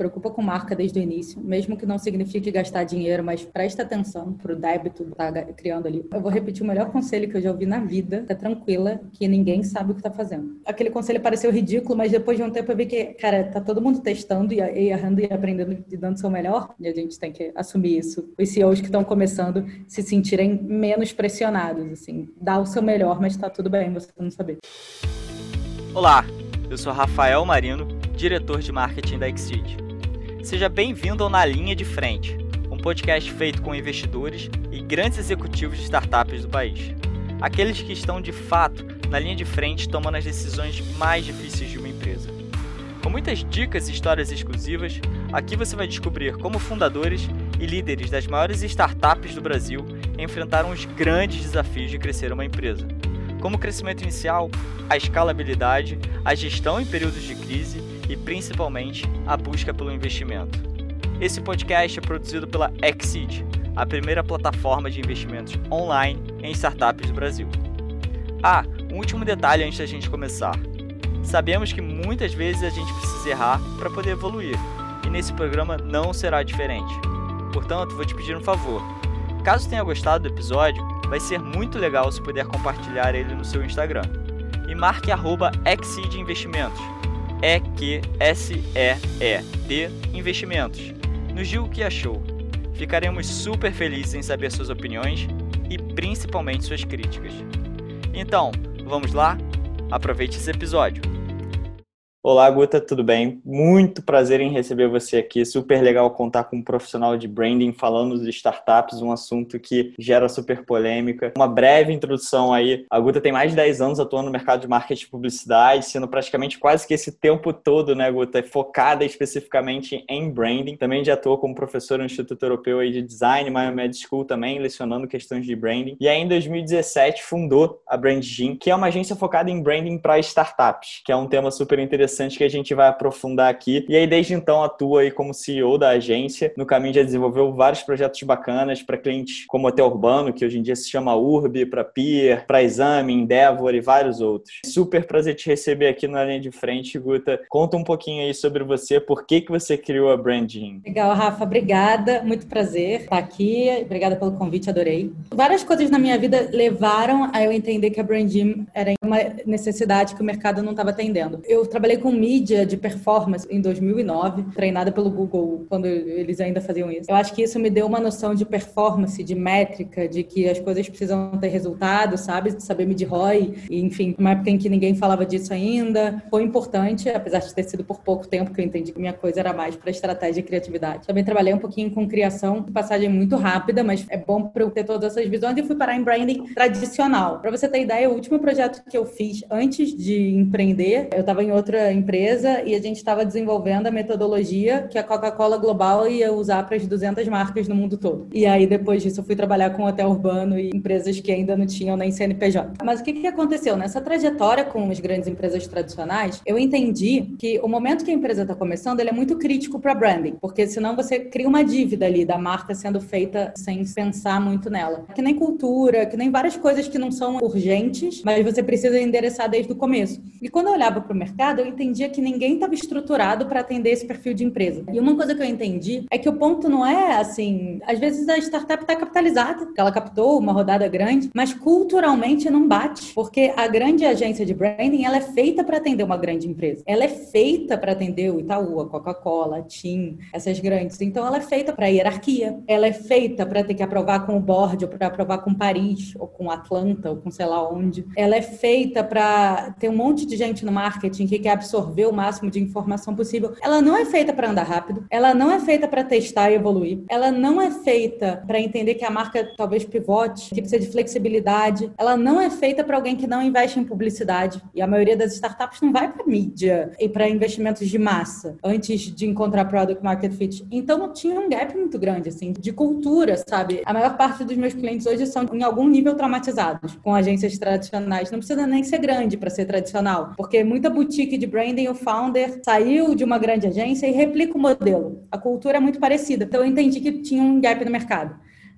preocupa com marca desde o início, mesmo que não signifique gastar dinheiro, mas presta atenção pro débito que tá criando ali. Eu vou repetir o melhor conselho que eu já ouvi na vida, tá tranquila, que ninguém sabe o que tá fazendo. Aquele conselho pareceu ridículo, mas depois de um tempo eu vi que, cara, tá todo mundo testando e errando e aprendendo e dando seu melhor, e a gente tem que assumir isso. Os CEOs que estão começando se sentirem menos pressionados, assim, dá o seu melhor, mas tá tudo bem você não saber. Olá, eu sou Rafael Marino, diretor de marketing da Exceed. Seja bem-vindo ao Na Linha de Frente, um podcast feito com investidores e grandes executivos de startups do país. Aqueles que estão de fato na linha de frente tomando as decisões mais difíceis de uma empresa. Com muitas dicas e histórias exclusivas, aqui você vai descobrir como fundadores e líderes das maiores startups do Brasil enfrentaram os grandes desafios de crescer uma empresa como o crescimento inicial, a escalabilidade, a gestão em períodos de crise e principalmente a busca pelo investimento. Esse podcast é produzido pela Exceed, a primeira plataforma de investimentos online em startups do Brasil. Ah, um último detalhe antes da gente começar. Sabemos que muitas vezes a gente precisa errar para poder evoluir, e nesse programa não será diferente. Portanto, vou te pedir um favor. Caso tenha gostado do episódio, vai ser muito legal se puder compartilhar ele no seu Instagram. E marque arroba Exceed Investimentos. E-Q-S-E-E-D Investimentos. Nos diga o que achou. Ficaremos super felizes em saber suas opiniões e principalmente suas críticas. Então, vamos lá? Aproveite esse episódio. Olá, Guta, tudo bem? Muito prazer em receber você aqui. Super legal contar com um profissional de branding falando de startups, um assunto que gera super polêmica. Uma breve introdução aí. A Guta tem mais de 10 anos atuando no mercado de marketing e publicidade, sendo praticamente quase que esse tempo todo, né, Guta, focada especificamente em branding. Também já atuou como professor no Instituto Europeu de Design, Miami Med School também, lecionando questões de branding. E aí, em 2017, fundou a BrandGym, que é uma agência focada em branding para startups, que é um tema super interessante interessante que a gente vai aprofundar aqui. E aí, desde então, atua aí como CEO da agência. No caminho já desenvolveu vários projetos bacanas para clientes como Hotel Urbano, que hoje em dia se chama Urb, para Peer, para Exame, Endeavor e vários outros. Super prazer te receber aqui na linha de frente, Guta. Conta um pouquinho aí sobre você, por que, que você criou a Branding. Legal, Rafa, obrigada. Muito prazer estar aqui. Obrigada pelo convite, adorei. Várias coisas na minha vida levaram a eu entender que a Branding era uma necessidade que o mercado não estava atendendo. Eu trabalhei com mídia de performance em 2009, treinada pelo Google quando eles ainda faziam isso. Eu acho que isso me deu uma noção de performance, de métrica, de que as coisas precisam ter resultado, sabe? Saber medir ROI. E, enfim, uma época em que ninguém falava disso ainda. Foi importante, apesar de ter sido por pouco tempo que eu entendi que minha coisa era mais para estratégia e criatividade. Também trabalhei um pouquinho com criação, passagem muito rápida, mas é bom para eu ter todas essas visões e fui parar em branding tradicional. Para você ter ideia, o último projeto que eu fiz antes de empreender, eu estava em outra empresa e a gente estava desenvolvendo a metodologia que a Coca-Cola Global ia usar para as 200 marcas no mundo todo. E aí, depois disso, eu fui trabalhar com hotel urbano e empresas que ainda não tinham nem CNPJ. Mas o que, que aconteceu? Nessa trajetória com as grandes empresas tradicionais, eu entendi que o momento que a empresa está começando, ele é muito crítico para branding, porque senão você cria uma dívida ali da marca sendo feita sem pensar muito nela. Que nem cultura, que nem várias coisas que não são urgentes, mas você precisa endereçar desde o começo. E quando eu olhava para o mercado, eu entendia que ninguém estava estruturado para atender esse perfil de empresa. E uma coisa que eu entendi é que o ponto não é assim, às vezes a startup está capitalizada, ela captou uma rodada grande, mas culturalmente não bate, porque a grande agência de branding ela é feita para atender uma grande empresa. Ela é feita para atender o Itaú, a Coca-Cola, a TIM, essas grandes. Então ela é feita para hierarquia. Ela é feita para ter que aprovar com o board, ou para aprovar com Paris, ou com Atlanta, ou com sei lá onde. Ela é feita para ter um monte de gente no marketing que quer absorver o máximo de informação possível. Ela não é feita para andar rápido, ela não é feita para testar e evoluir, ela não é feita para entender que a marca talvez pivote, que precisa de flexibilidade, ela não é feita para alguém que não investe em publicidade. E a maioria das startups não vai para mídia e para investimentos de massa antes de encontrar product market fit. Então tinha um gap muito grande assim de cultura, sabe? A maior parte dos meus clientes hoje são em algum nível traumatizados com agências tradicionais. Não precisa nem ser grande para ser tradicional, porque muita boutique de brand branding, o founder saiu de uma grande agência e replica o modelo. A cultura é muito parecida. Então eu entendi que tinha um gap no mercado.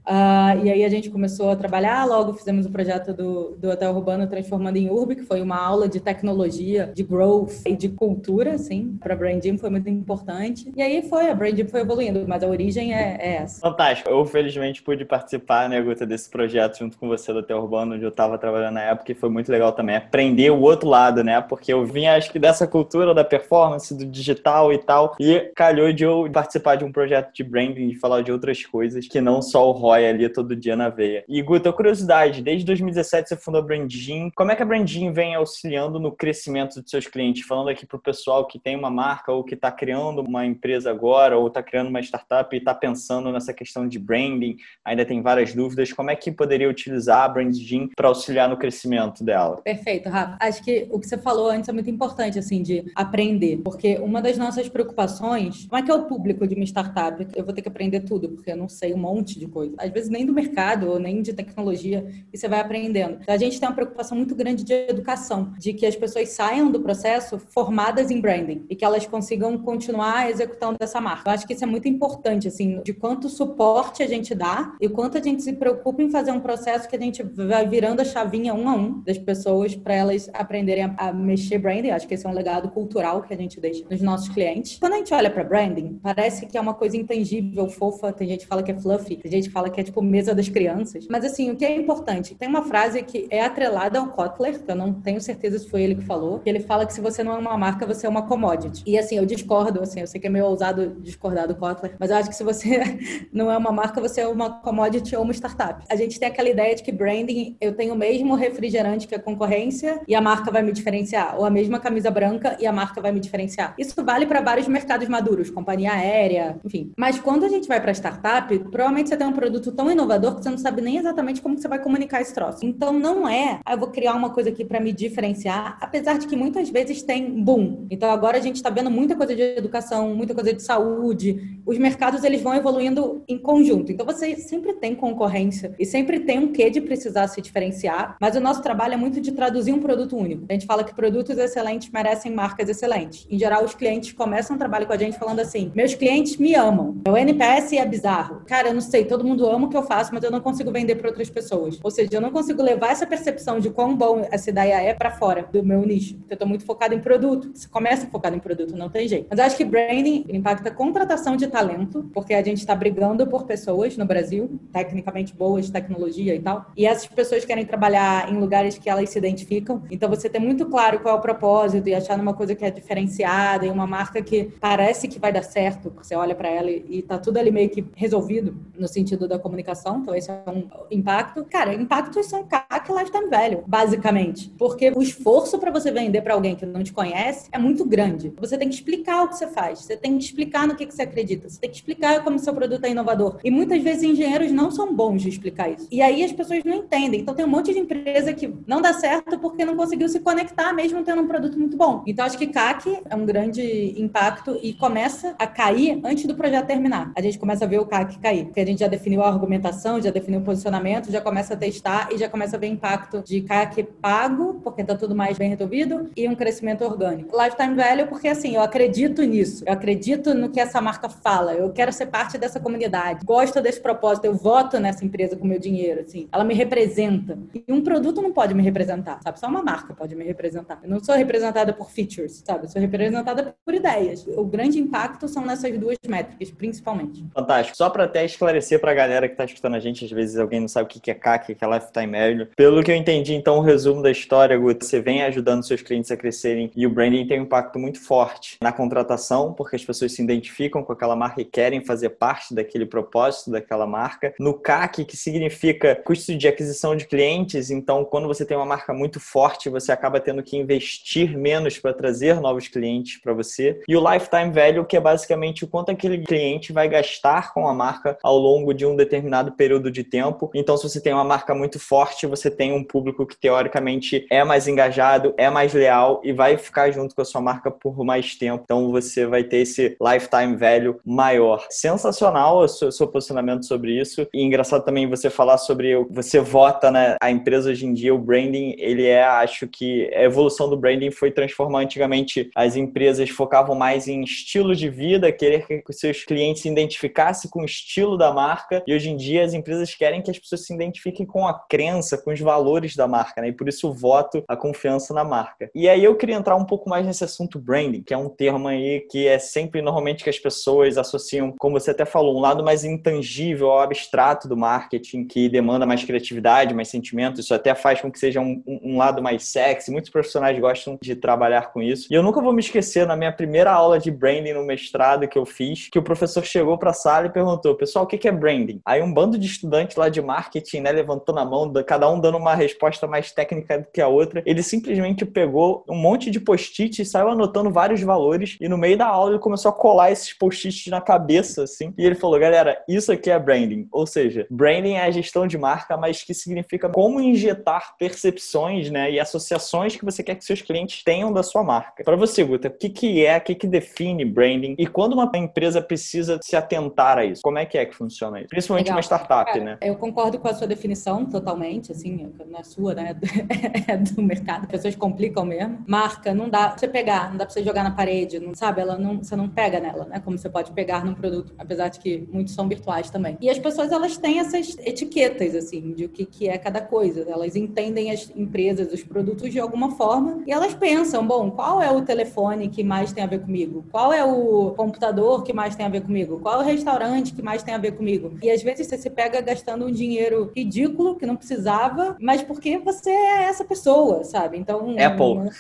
Uh, e aí a gente começou a trabalhar, logo fizemos o projeto do, do Hotel Urbano Transformando em Urb, que foi uma aula de tecnologia, de growth e de cultura, assim, para Branding foi muito importante. E aí foi, a Branding foi evoluindo, mas a origem é, é, essa. Fantástico. Eu, felizmente, pude participar, né, Guta, desse projeto junto com você do Hotel Urbano, onde eu estava trabalhando na época, e foi muito legal também aprender o outro lado, né, porque eu vinha, acho que, dessa cultura da performance, do digital e tal, e calhou de eu participar de um projeto de branding, de falar de outras coisas, que não só o ROI ali todo dia na veia. E, Guta, curiosidade, desde 2017 você fundou a Branding, como é que a Branding vem auxiliando no crescimento de seus clientes? Falando aqui para o pessoal que tem uma marca ou que está criando uma empresa agora ou está criando uma startup e está pensando nessa questão de branding, ainda tem várias dúvidas, como é que poderia utilizar a Branding para auxiliar no crescimento dela? Perfeito, Rafa. Acho que o que você falou antes é muito importante, assim, de aprender, porque uma das nossas preocupações, como é que é o público de uma startup? Eu vou ter que aprender tudo, porque eu não sei um monte de coisa. Às vezes nem do mercado ou nem de tecnologia, e você vai aprendendo. A gente tem uma preocupação muito grande de educação, de que as pessoas saiam do processo formadas em branding e que elas consigam continuar executando essa marca. Eu acho que isso é muito importante, assim, de quanto suporte a gente dá e quanto a gente se preocupa em fazer um processo que a gente vai virando a chavinha um a um das pessoas para elas aprenderem a, a mexer branding. Eu acho que esse é um legado cultural que a gente deixa nos nossos clientes. Quando a gente olha para branding, parece que é uma coisa intangível, fofa. Tem gente que fala que é fluffy, tem gente que fala que é tipo mesa das crianças. Mas assim, o que é importante? Tem uma frase que é atrelada ao Kotler, que eu não tenho certeza se foi ele que falou, que ele fala que se você não é uma marca, você é uma commodity. E assim, eu discordo, assim, eu sei que é meio ousado discordar do Kotler, mas eu acho que se você não é uma marca, você é uma commodity ou uma startup. A gente tem aquela ideia de que branding, eu tenho o mesmo refrigerante que a concorrência e a marca vai me diferenciar, ou a mesma camisa branca e a marca vai me diferenciar. Isso vale para vários mercados maduros, companhia aérea, enfim. Mas quando a gente vai para startup, provavelmente você tem um produto tão inovador que você não sabe nem exatamente como você vai comunicar esse troço. Então não é, ah, eu vou criar uma coisa aqui para me diferenciar, apesar de que muitas vezes tem boom. Então agora a gente está vendo muita coisa de educação, muita coisa de saúde. Os mercados eles vão evoluindo em conjunto. Então você sempre tem concorrência e sempre tem um quê de precisar se diferenciar, mas o nosso trabalho é muito de traduzir um produto único. A gente fala que produtos excelentes merecem marcas excelentes. Em geral, os clientes começam o trabalho com a gente falando assim: meus clientes me amam. O NPS é bizarro. Cara, eu não sei, todo mundo ama o que eu faço, mas eu não consigo vender para outras pessoas. Ou seja, eu não consigo levar essa percepção de quão bom essa ideia é para fora do meu nicho. Porque eu tô muito focado em produto. Você começa focado em produto, não tem jeito. Mas eu acho que branding impacta a contratação de talento, porque a gente está brigando por pessoas no Brasil, tecnicamente boas, tecnologia e tal. E essas pessoas querem trabalhar em lugares que elas se identificam. Então você ter muito claro qual é o propósito e achar numa coisa que é diferenciada e uma marca que parece que vai dar certo, você olha para ela e, e tá tudo ali meio que resolvido no sentido da comunicação. Então esse é um impacto. Cara, impactos são CAC e lifetime value, basicamente. Porque o esforço para você vender para alguém que não te conhece é muito grande. Você tem que explicar o que você faz, você tem que explicar no que, que você acredita, você tem que explicar como seu produto é inovador. E muitas vezes engenheiros não são bons de explicar isso. E aí as pessoas não entendem. Então tem um monte de empresa que não dá certo porque não conseguiu se conectar mesmo tendo um produto muito bom. Então acho que CAC é um grande impacto e começa a cair antes do projeto terminar. A gente começa a ver o CAC cair, porque a gente já definiu a argumentação, já definiu o posicionamento, já começa a testar e já começa a ver impacto de CAC pago, porque tá tudo mais bem resolvido, e um crescimento orgânico. Lifetime value, porque assim, eu acredito nisso. Eu acredito no que essa marca fala. Eu quero ser parte dessa comunidade. Gosto desse propósito. Eu voto nessa empresa com meu dinheiro, assim. Ela me representa. E um produto não pode me representar, sabe? Só uma marca pode me representar. Eu não sou representada por features, sabe? Eu sou representada por ideias. O grande impacto são nessas duas métricas, principalmente. Fantástico. Só para até esclarecer para a galera que está escutando a gente, às vezes alguém não sabe o que é CAC, o que é Lifetime Value. Pelo que eu entendi, então, o resumo da história, Guto, você vem ajudando seus clientes a crescerem e o branding tem um impacto muito forte na contratação, porque as pessoas se identificam com aquela marca e querem fazer parte daquele propósito daquela marca. No CAC, que significa custo de aquisição de clientes, então, quando você tem uma marca muito forte, você acaba tendo que investir menos para trazer novos clientes para você. E o Lifetime Value, que é basicamente o quanto aquele cliente vai gastar com a marca ao longo de um determinado período de tempo. Então, se você tem uma marca muito forte, você tem um público que teoricamente é mais engajado, é mais leal e vai ficar junto com a sua marca por mais tempo. Então, você vai ter esse lifetime value maior. Sensacional o seu, seu posicionamento sobre isso. E engraçado também você falar sobre você vota, né? A empresa hoje em dia, o branding, ele é, acho que a evolução do branding foi transformar antigamente as empresas focavam mais em estilo de vida, querer que seus clientes se identificassem com o estilo da marca. E E hoje em dia as empresas querem que as pessoas se identifiquem com a crença, com os valores da marca, né? E por isso o voto, a confiança na marca. E aí eu queria entrar um pouco mais nesse assunto branding, que é um termo aí que é sempre normalmente que as pessoas associam, como você até falou, um lado mais intangível, abstrato do marketing, que demanda mais criatividade, mais sentimento. Isso até faz com que seja um, um lado mais sexy. Muitos profissionais gostam de trabalhar com isso. E eu nunca vou me esquecer, na minha primeira aula de branding no mestrado que eu fiz, que o professor chegou para a sala e perguntou: pessoal, o que é branding? Aí um bando de estudantes lá de marketing, né, levantou na mão, cada um dando uma resposta mais técnica do que a outra. Ele simplesmente pegou um monte de post-it e saiu anotando vários valores. E no meio da aula ele começou a colar esses post-its na cabeça, assim. E ele falou: galera, isso aqui é branding. Ou seja, branding é a gestão de marca, mas que significa como injetar percepções, né, e associações que você quer que seus clientes tenham da sua marca. Para você, Guta, o que, que é, o que, que define branding e quando uma empresa precisa se atentar a isso? Como é que é que funciona isso? Principalmente Legal. uma startup, Cara, né? Eu concordo com a sua definição totalmente, assim, não é sua, né? É do mercado. As pessoas complicam mesmo. Marca, não dá pra você pegar, não dá pra você jogar na parede, não sabe? Ela não, você não pega nela, né? Como você pode pegar num produto, apesar de que muitos são virtuais também. E as pessoas, elas têm essas etiquetas, assim, de o que, que é cada coisa. Elas entendem as empresas, os produtos de alguma forma e elas pensam, bom, qual é o telefone que mais tem a ver comigo? Qual é o computador que mais tem a ver comigo? Qual é o restaurante que mais tem a ver comigo? E às vezes você se pega gastando um dinheiro ridículo que não precisava, mas porque você é essa pessoa, sabe? Então. Apple.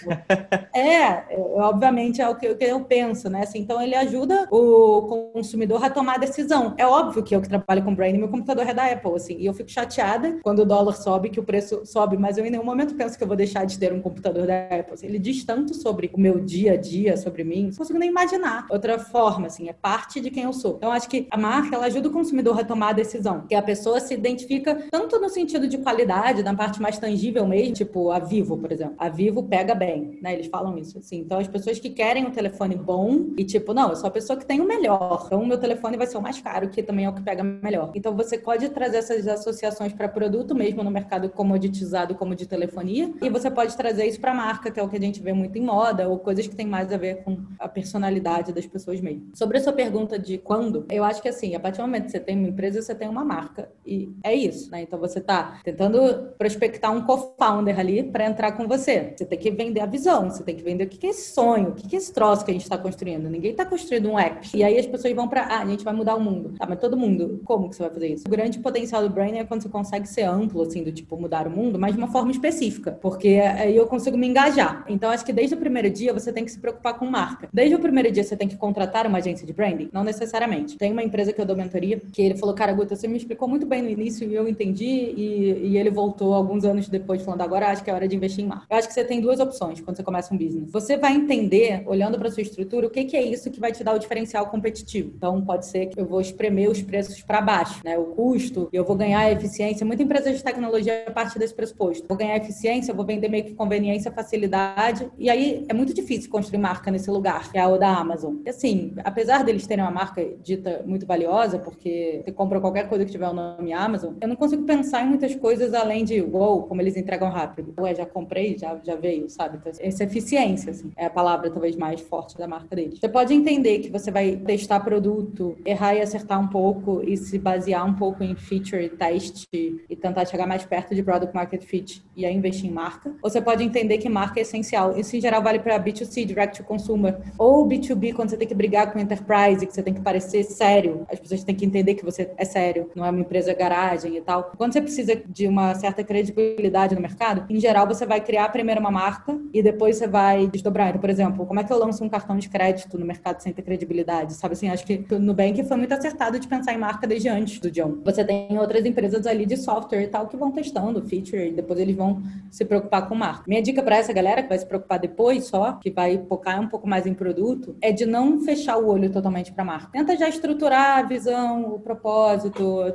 É, obviamente é o que, eu penso, né? Assim, então ele ajuda o consumidor a tomar a decisão. É óbvio que eu que trabalho com branding, meu computador é da Apple, assim, e eu fico chateada quando o dólar sobe, que o preço sobe, mas eu em nenhum momento penso que eu vou deixar de ter um computador da Apple. Assim, ele diz tanto sobre o meu dia a dia, sobre mim, não consigo nem imaginar outra forma, assim, é parte de quem eu sou. Então, acho que a marca, ela ajuda o consumidor a tomar a decisão, que a pessoa se identifica tanto no sentido de qualidade, na parte mais tangível mesmo, tipo a Vivo, por exemplo. A Vivo pega bem, né? Eles falam isso, assim. Então, as pessoas que querem um telefone bom e, tipo, não, eu sou a pessoa que tem o melhor. Então, o meu telefone vai ser o mais caro, que também é o que pega melhor. Então, você pode trazer essas associações para produto mesmo no mercado comoditizado como de telefonia, e você pode trazer isso para marca, que é o que a gente vê muito em moda, ou coisas que tem mais a ver com a personalidade das pessoas mesmo. Sobre a sua pergunta de quando, eu acho que assim, a partir do momento que você tem uma empresa, você tem uma marca. E é isso, né? Então você está tentando prospectar um co-founder ali para entrar com você. Você tem que vender a visão, você tem que vender o que é esse sonho, o que é esse troço que a gente está construindo. Ninguém está construindo um app. E aí as pessoas vão para, ah, a gente vai mudar o mundo. Tá, mas todo mundo, como que você vai fazer isso? O grande potencial do Brain é quando você consegue ser amplo, assim, do tipo mudar o mundo, mas de uma forma específica, porque aí eu consigo me engajar. Então acho que desde o primeiro dia você tem que se preocupar com marca. Desde o primeiro dia você tem que contratar uma agência de branding? Não necessariamente. Tem uma empresa que eu dou mentoria que ele falou, cara, Guta, você me explicou muito bem no início e eu entendi e, e ele voltou alguns anos depois falando, agora acho que é hora de investir em marca. Eu acho que você tem duas opções quando você começa um business. Você vai entender, olhando para sua estrutura, o que, que é isso que vai te dar o diferencial competitivo. Então pode ser que eu vou espremer os preços para baixo, né? O custo, eu vou ganhar eficiência. Muita empresa de tecnologia parte desse pressuposto. Vou ganhar eficiência, vou vender meio que conveniência, facilidade. E aí é muito difícil construir marca nesse lugar, que é o da Amazon. E assim, apesar deles terem uma marca dita muito valiosa, porque você compra qualquer coisa que tiver o nome Amazon, eu não consigo pensar em muitas coisas além de, wow, como eles entregam rápido. Ué, já comprei, já, já veio, sabe? Então, essa eficiência, assim, é a palavra talvez mais forte da marca deles. Você pode entender que você vai testar produto, errar e acertar um pouco e se basear um pouco em feature, teste e tentar chegar mais perto de product market fit e aí investir em marca. Ou você pode entender que marca é essencial. Isso em geral vale para B2C, direct to consumer, ou B2B quando você tem que brigar com enterprise, que você tem que parecer sério. As pessoas têm que entender que você é sério, não é uma empresa garagem e tal. Quando você precisa de uma certa credibilidade no mercado, em geral você vai criar primeiro uma marca e depois você vai desdobrar. Então, por exemplo, como é que eu lanço um cartão de crédito no mercado sem ter credibilidade? Sabe assim, acho que no Nubank foi muito acertado de pensar em marca desde antes do John. Você tem outras empresas ali de software e tal que vão testando feature e depois eles vão se preocupar com marca. Minha dica para essa galera que vai se preocupar depois só, que vai focar um pouco mais em produto, é de não fechar o olho totalmente para marca. Tenta já estruturar a visão, o propósito,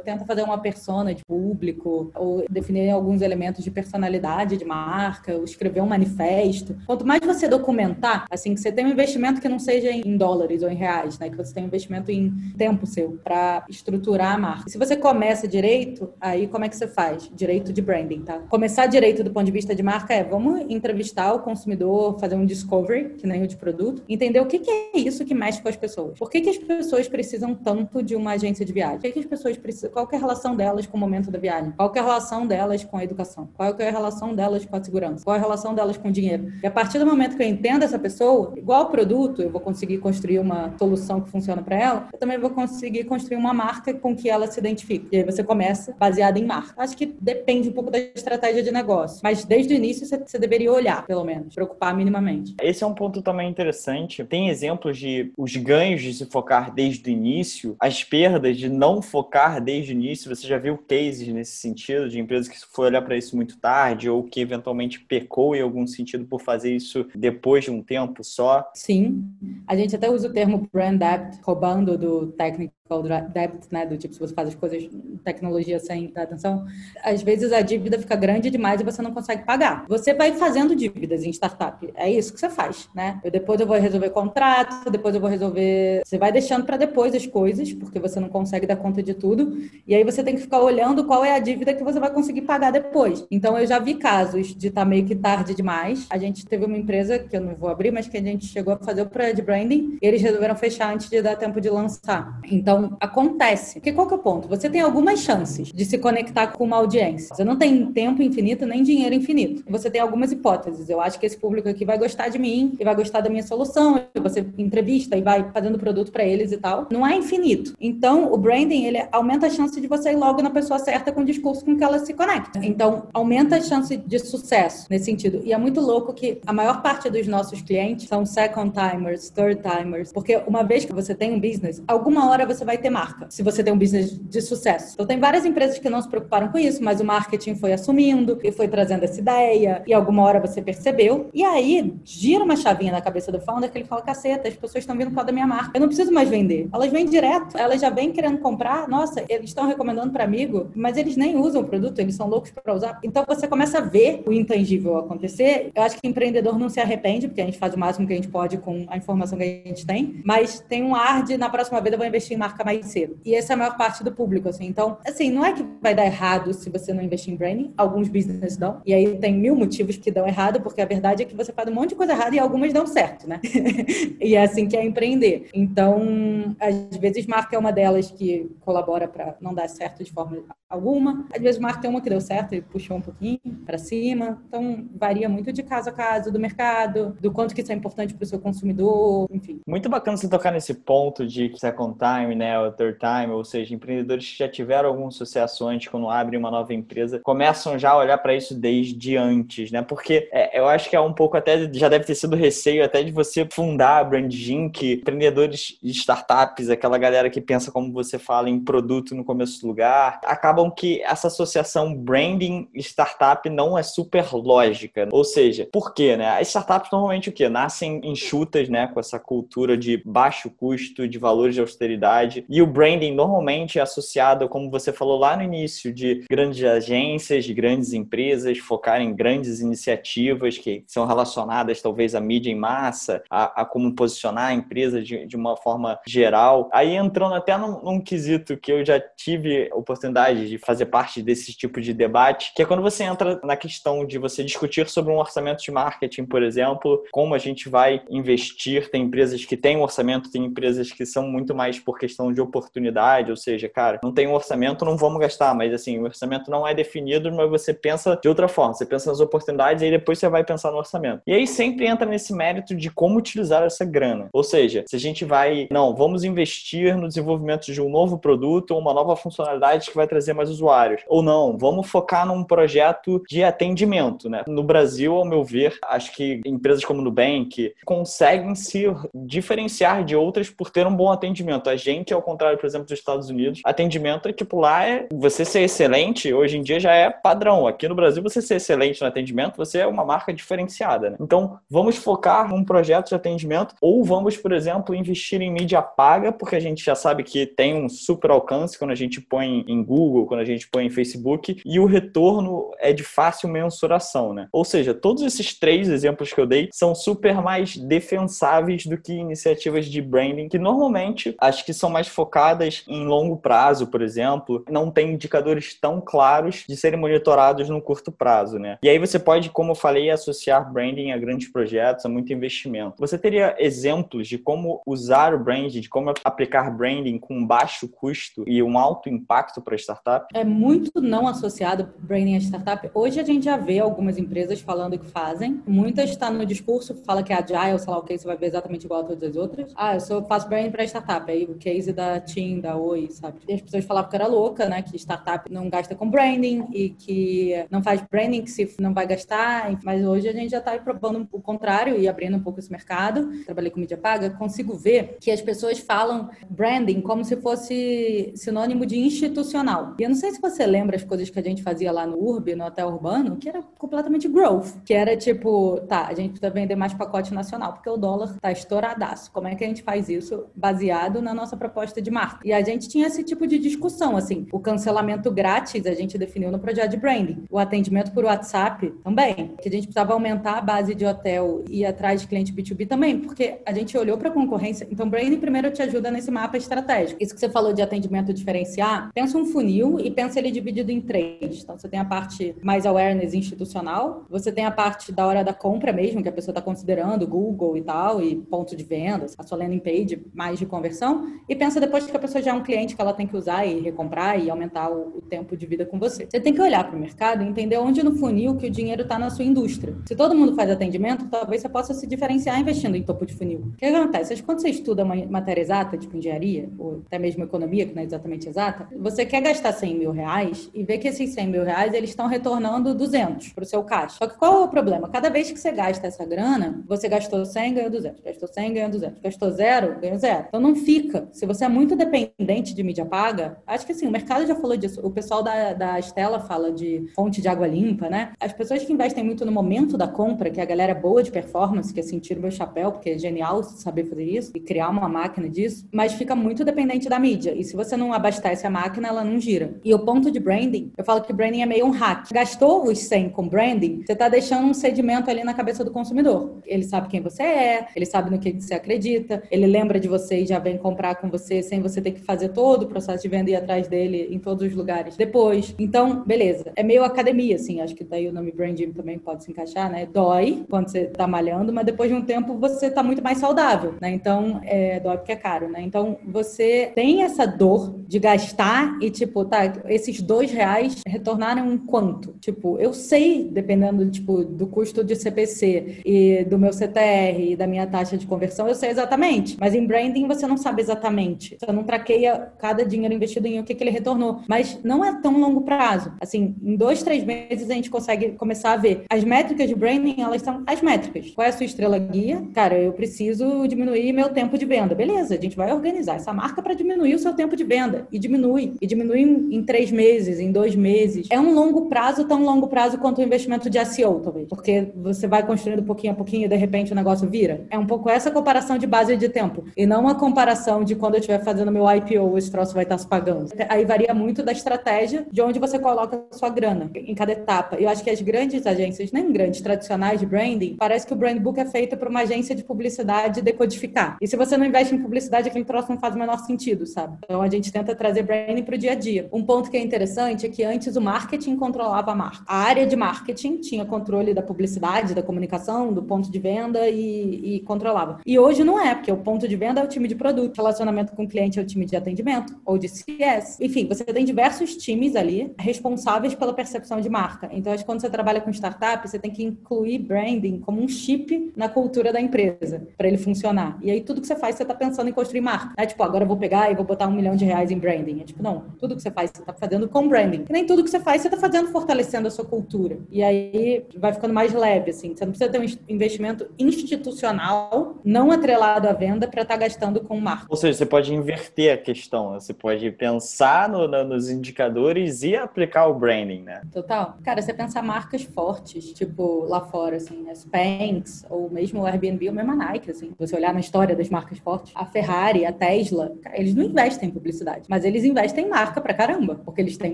tenta fazer uma persona de público ou definir alguns elementos de personalidade de marca, ou escrever um manifesto. Quanto mais você documentar, assim, que você tem um investimento que não seja em dólares ou em reais, né, que você tem um investimento em tempo seu para estruturar a marca. Se você começa direito, aí como é que você faz? Direito de branding, tá? Começar direito do ponto de vista de marca é vamos entrevistar o consumidor, fazer um discovery, que nem o de produto, entender o que, é isso que mexe com as pessoas. Por que, que as pessoas precisam tanto de uma agência de viagem? Por que as pessoas precisam, qual é a relação delas com o momento da viagem, qual é a relação delas com a educação, qual é a relação delas com a segurança, qual é a relação delas com o dinheiro. E a partir do momento que eu entendo essa pessoa, igual produto, eu vou conseguir construir uma solução que funciona para ela, eu também vou conseguir construir uma marca com que ela se identifique. E aí você começa baseado em marca. Acho que depende um pouco da estratégia de negócio, mas desde o início você, você deveria olhar, pelo menos, preocupar minimamente. Esse é um ponto também interessante. Tem exemplos de os ganhos de se focar desde o início, as perdas de não focar desde o início. Você já viu cases nesse sentido de empresas que foi olhar para isso muito tarde ou que eventualmente pecou em algum sentido por fazer isso depois de um tempo só? Sim. A gente até usa o termo brand debt, roubando do técnico o debt, né, do tipo, se você faz as coisas, tecnologia sem dar atenção, às vezes a dívida fica grande demais e você não consegue pagar. Você vai fazendo dívidas em startup, é isso que você faz, né? Eu, depois eu vou resolver contrato, depois eu vou resolver... Você vai deixando para depois as coisas, porque você não consegue dar conta de tudo, e aí você tem que ficar olhando qual é a dívida que você vai conseguir pagar depois. Então, eu já vi casos de estar tá meio que tarde demais. A gente teve uma empresa, que eu não vou abrir, mas que a gente chegou a fazer o de branding, e eles resolveram fechar antes de dar tempo de lançar. Então, então, acontece. Porque qual que é o ponto? Você tem algumas chances de se conectar com uma audiência. Você não tem tempo infinito nem dinheiro infinito. Você tem algumas hipóteses. Eu acho que esse público aqui vai gostar de mim e vai gostar da minha solução. Você entrevista e vai fazendo produto para eles e tal. Não é infinito. Então, o branding, ele aumenta a chance de você ir logo na pessoa certa com o discurso com que ela se conecta. Então, aumenta a chance de sucesso nesse sentido. E é muito louco que a maior parte dos nossos clientes são second timers, third timers, porque uma vez que você tem um business, alguma hora você vai ter marca, se você tem um business de sucesso. Então, tem várias empresas que não se preocuparam com isso, mas o marketing foi assumindo e foi trazendo essa ideia, e alguma hora você percebeu. E aí, gira uma chavinha na cabeça do founder que ele fala: caceta, as pessoas estão vindo por causa da minha marca. Eu não preciso mais vender. Elas vêm direto, elas já vêm querendo comprar. Nossa, eles estão recomendando para amigo, mas eles nem usam o produto, eles são loucos para usar. Então, você começa a ver o intangível acontecer. Eu acho que empreendedor não se arrepende, porque a gente faz o máximo que a gente pode com a informação que a gente tem, mas tem um ar de, na próxima vez, eu vou investir em marca mais cedo. E essa é a maior parte do público, assim. Então, assim, não é que vai dar errado se você não investir em branding. Alguns business dão. E aí tem mil motivos que dão errado, porque a verdade é que você faz um monte de coisa errada e algumas dão certo, né? e é assim que é empreender. Então, às vezes marca é uma delas que colabora para não dar certo de forma alguma. Às vezes marca uma que deu certo e puxou um pouquinho para cima. Então, varia muito de caso a caso, do mercado, do quanto que isso é importante para o seu consumidor, enfim. Muito bacana você tocar nesse ponto de second time, né, o third time, ou seja, empreendedores que já tiveram algum sucesso antes, quando abrem uma nova empresa, começam já a olhar para isso desde antes, né? Porque é, eu acho que é um pouco até, já deve ter sido receio até de você fundar a Brand que empreendedores de startups, aquela galera que pensa como você fala em produto no começo do lugar, acabam que essa associação branding startup não é super lógica. Ou seja, por quê, né? As startups normalmente o quê? Nascem enxutas, né? Com essa cultura de baixo custo, de valores de austeridade. E o branding normalmente é associado, como você falou lá no início, de grandes agências, de grandes empresas, focar em grandes iniciativas que são relacionadas talvez à mídia em massa, a, a como posicionar a empresa de, de, uma forma geral. Aí entrando até num, num quesito que eu já tive oportunidade de fazer parte desse tipo de debate, que é quando você entra na questão de você discutir sobre um orçamento de marketing, por exemplo, como a gente vai investir. Tem empresas que têm um orçamento, tem empresas que são muito mais por questão de oportunidade, ou seja, cara, não tem um orçamento, não vamos gastar, mas assim, o orçamento não é definido, mas você pensa de outra forma, você pensa nas oportunidades e aí depois você vai pensar no orçamento. E aí sempre entra nesse mérito de como utilizar essa grana. Ou seja, se a gente vai, não, vamos investir no desenvolvimento de um novo produto ou uma nova funcionalidade que vai trazer mais usuários. Ou não, vamos focar num projeto de atendimento, né? No Brasil, ao meu ver, acho que empresas como Nubank conseguem se diferenciar de outras por ter um bom atendimento. A gente, ao contrário, por exemplo, dos Estados Unidos, atendimento é tipo lá é você ser excelente, hoje em dia já é padrão. Aqui no Brasil, você ser excelente no atendimento, você é uma marca diferenciada, né? Então, vamos focar num projeto de atendimento ou vamos, por exemplo, investir em mídia paga, porque a gente já sabe que tem um super alcance quando a gente põe em Google, quando a gente põe em Facebook, e o retorno é de fácil mensuração, né? Ou seja, todos esses três exemplos que eu dei são super mais defensáveis do que iniciativas de branding, que normalmente acho que são mais focadas em longo prazo, por exemplo, não têm indicadores tão claros de serem monitorados no curto prazo, né? E aí você pode, como eu falei, associar branding a grandes projetos, a muito investimento. Você teria exemplos de como usar o branding, de como aplicar branding com baixo custo e um alto impacto para a startup? É muito não associado branding a startup. Hoje a gente já vê algumas empresas falando que fazem. Muitas está no discurso, fala que é agile, sei lá o que, você vai ver exatamente igual a todas as outras. Ah, eu sou, faço branding para startup. Aí o case da Team, da Oi, sabe? E as pessoas falavam que era louca, né? Que startup não gasta com branding e que não faz branding que se não vai gastar. Mas hoje a gente já está provando o contrário e abrindo um pouco esse mercado. Trabalhei com mídia paga, consigo ver que as pessoas falam branding como se fosse sinônimo de institucional. E eu não sei se você lembra as coisas que a gente fazia lá no Urb, no Hotel Urbano, que era completamente growth. Que era tipo, tá, a gente precisa vender mais pacote nacional, porque o dólar tá estouradaço. Como é que a gente faz isso baseado na nossa proposta de marca? E a gente tinha esse tipo de discussão, assim, o cancelamento grátis a gente definiu no projeto de branding. O atendimento por WhatsApp também, que a gente precisava aumentar a base de hotel e ir atrás de cliente B2B também, porque a gente olhou para a concorrência. Então, branding primeiro te ajuda nesse mapa estratégico. Isso que você falou de atendimento diferenciar, pensa um funil e pensa ele dividido em três. Então, você tem a parte mais awareness institucional, você tem a parte da hora da compra mesmo, que a pessoa está considerando, Google e tal, e ponto de venda, a sua landing page mais de conversão, e pensa depois que a pessoa já é um cliente que ela tem que usar e recomprar e aumentar o, o tempo de vida com você. Você tem que olhar para o mercado e entender onde no funil que o dinheiro está na sua indústria. Se todo mundo faz atendimento, talvez você possa se diferenciar investindo em topo de funil. O que acontece? Quando você estuda uma matéria exata, tipo engenharia, ou até mesmo economia, que não é exatamente exata, você quer gastar 100 mil reais e ver que esses 100 mil reais eles estão retornando 200 para o seu caixa. Só que qual é o problema? Cada vez que você gasta essa grana, você gastou 100, ganhou 200. Gastou 100, ganhou 200. Gastou zero, ganhou zero. Então não fica. Se você é muito dependente de mídia paga, acho que assim, o mercado já falou disso. O pessoal da, da Estela fala de fonte de água limpa, né? As pessoas que investem muito no momento da compra, que a galera é boa de performance, que assim, tira o meu chapéu, porque é genial saber fazer isso e criar uma máquina disso, mas fica muito dependente da mídia. E se você não abastece a máquina, ela não gira. E o ponto de branding, eu falo que branding é meio um hack. Gastou os 100 com branding, você está deixando um sedimento ali na cabeça do consumidor. Ele sabe quem você é, ele sabe no que você acredita, ele lembra de você e já vem comprar com você sem você ter que fazer todo o processo de venda e ir atrás dele em todos os lugares depois. Então, beleza. É meio academia, assim, acho que daí o nome branding também pode se encaixar, né? Dói quando você tá malhando, mas depois de um tempo você tá muito mais saudável, né? Então, é, dói porque é caro, né? Então, você tem essa dor de gastar e, tipo, tá, esses dois reais retornaram quanto? Tipo, eu sei, dependendo, tipo, do custo de CPC e do meu CTR e da minha taxa de conversão, eu sei exatamente. Mas em branding você não sabe exatamente. Você não traqueia cada dinheiro investido em o que, que ele retornou. Mas não é tão longo prazo. Assim, em dois, três meses a gente consegue começar a ver. As métricas de branding, elas são as métricas. Qual é a sua estrela guia? Cara, eu preciso diminuir meu tempo de venda. Beleza, a gente vai organizar essa marca para diminuir o seu tempo de venda. E diminui. E diminui em, três meses, em dois meses. É um longo prazo, tão longo prazo quanto o investimento de SEO, talvez. Porque você vai construindo pouquinho a pouquinho e de repente o negócio vira. É um pouco essa comparação de base de tempo. E não uma comparação de quando eu estiver fazendo meu IPO, esse troço vai estar se pagando. Aí varia muito da estratégia de onde você coloca a sua grana em cada etapa. Eu acho que as grandes agências, nem grandes, tradicionais de branding, parece que o brand book é feito por uma agência de publicidade decodificar. E se você não investe em publicidade, aquele troço não faz o menor sentido, sabe? Então a gente tenta trazer branding para o dia a dia. Um ponto que é interessante é que antes o marketing controlava a marca. A área de marketing tinha controle da publicidade, da comunicação, do ponto de venda e, e controlava. E hoje não é, porque o ponto de venda é o time de produto, relacionamento com o cliente é o time de atendimento ou de CS. Enfim, você tem diversos times ali responsáveis pela percepção de marca. Então, acho que quando você trabalha com startup, você tem que incluir branding como um chip na cultura da empresa para ele funcionar. E aí, tudo que você faz, você está pensando em construir marca. É tipo, agora eu vou pegar e vou botar um milhão de reais em branding. É tipo, não, tudo que você faz, você está fazendo com branding. E nem tudo que você faz, você está fazendo fortalecendo a sua cultura. E aí vai ficando mais leve, assim. Você não precisa ter um investimento institucional, não atrelado à venda, para estar tá gastando com marca. Ou seja, você pode inverter a questão. Você pode pensar no, no, nos indicadores e aplicar o branding, né? Total. Cara, você pensar marcas fortes, tipo lá fora, assim, a Spanx, ou mesmo o Airbnb, ou mesmo a Nike, assim. Você olhar na história das marcas fortes, a Ferrari, a Tesla, eles não investem em publicidade, mas eles investem em marca pra caramba, porque eles têm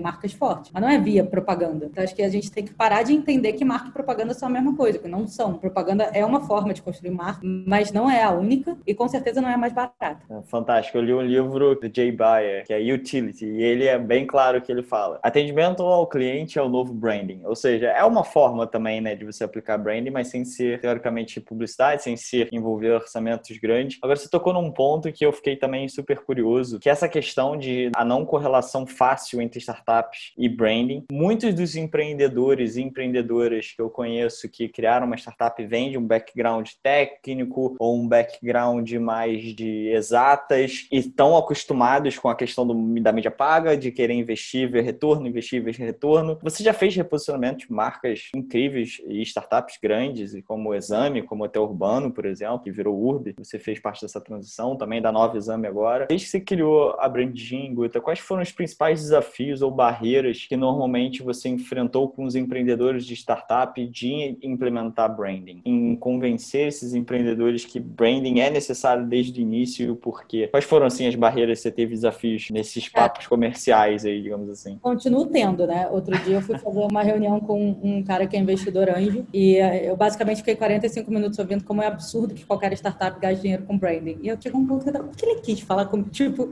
marcas fortes. Mas não é via propaganda. Então acho que a gente tem que parar de entender que marca e propaganda são a mesma coisa, que não são. Propaganda é uma forma de construir marca, mas não é a única e com certeza não é a mais barata. É, fantástico. eu li um livro do Jay Bayer, que é Utility, e ele é bem claro que ele fala: atendimento ao cliente é o novo branding. Ou seja, é uma forma também, né, de você aplicar branding, mas sem ser teoricamente publicidade, sem ser envolver orçamentos grandes. Agora você tocou num ponto que eu fiquei também super curioso, que é essa questão de a não correlação fácil entre startups e branding. Muitos dos empreendedores e empreendedoras que eu conheço que criaram uma startup vêm de um background técnico ou um background mais de exatas e estão acostumados com a questão do, da mídia paga, de querer investir, ver retorno, investir, ver retorno. Você já fez reposicionamento de marcas incríveis e startups grandes, como o Exame, como o Hotel Urbano, por exemplo, que virou Urb. Você fez parte dessa transição, também da Nova Exame agora. Desde que você criou a Branding, Guta, quais foram os principais desafios ou barreiras que normalmente você enfrentou com os empreendedores de startup de implementar branding? Em convencer esses empreendedores que branding é necessário desde o início, porque quais foram assim as barreiras que você teve desafios nesses papos comerciais aí, digamos assim? Continuo tendo, né? Outro dia eu fui fazer uma reunião com um cara que é investidor anjo e eh, eu basicamente fiquei 45 minutos ouvindo como é absurdo que qualquer startup gaste dinheiro com branding. E eu tinha um ponto que ele quis falar comigo, tipo,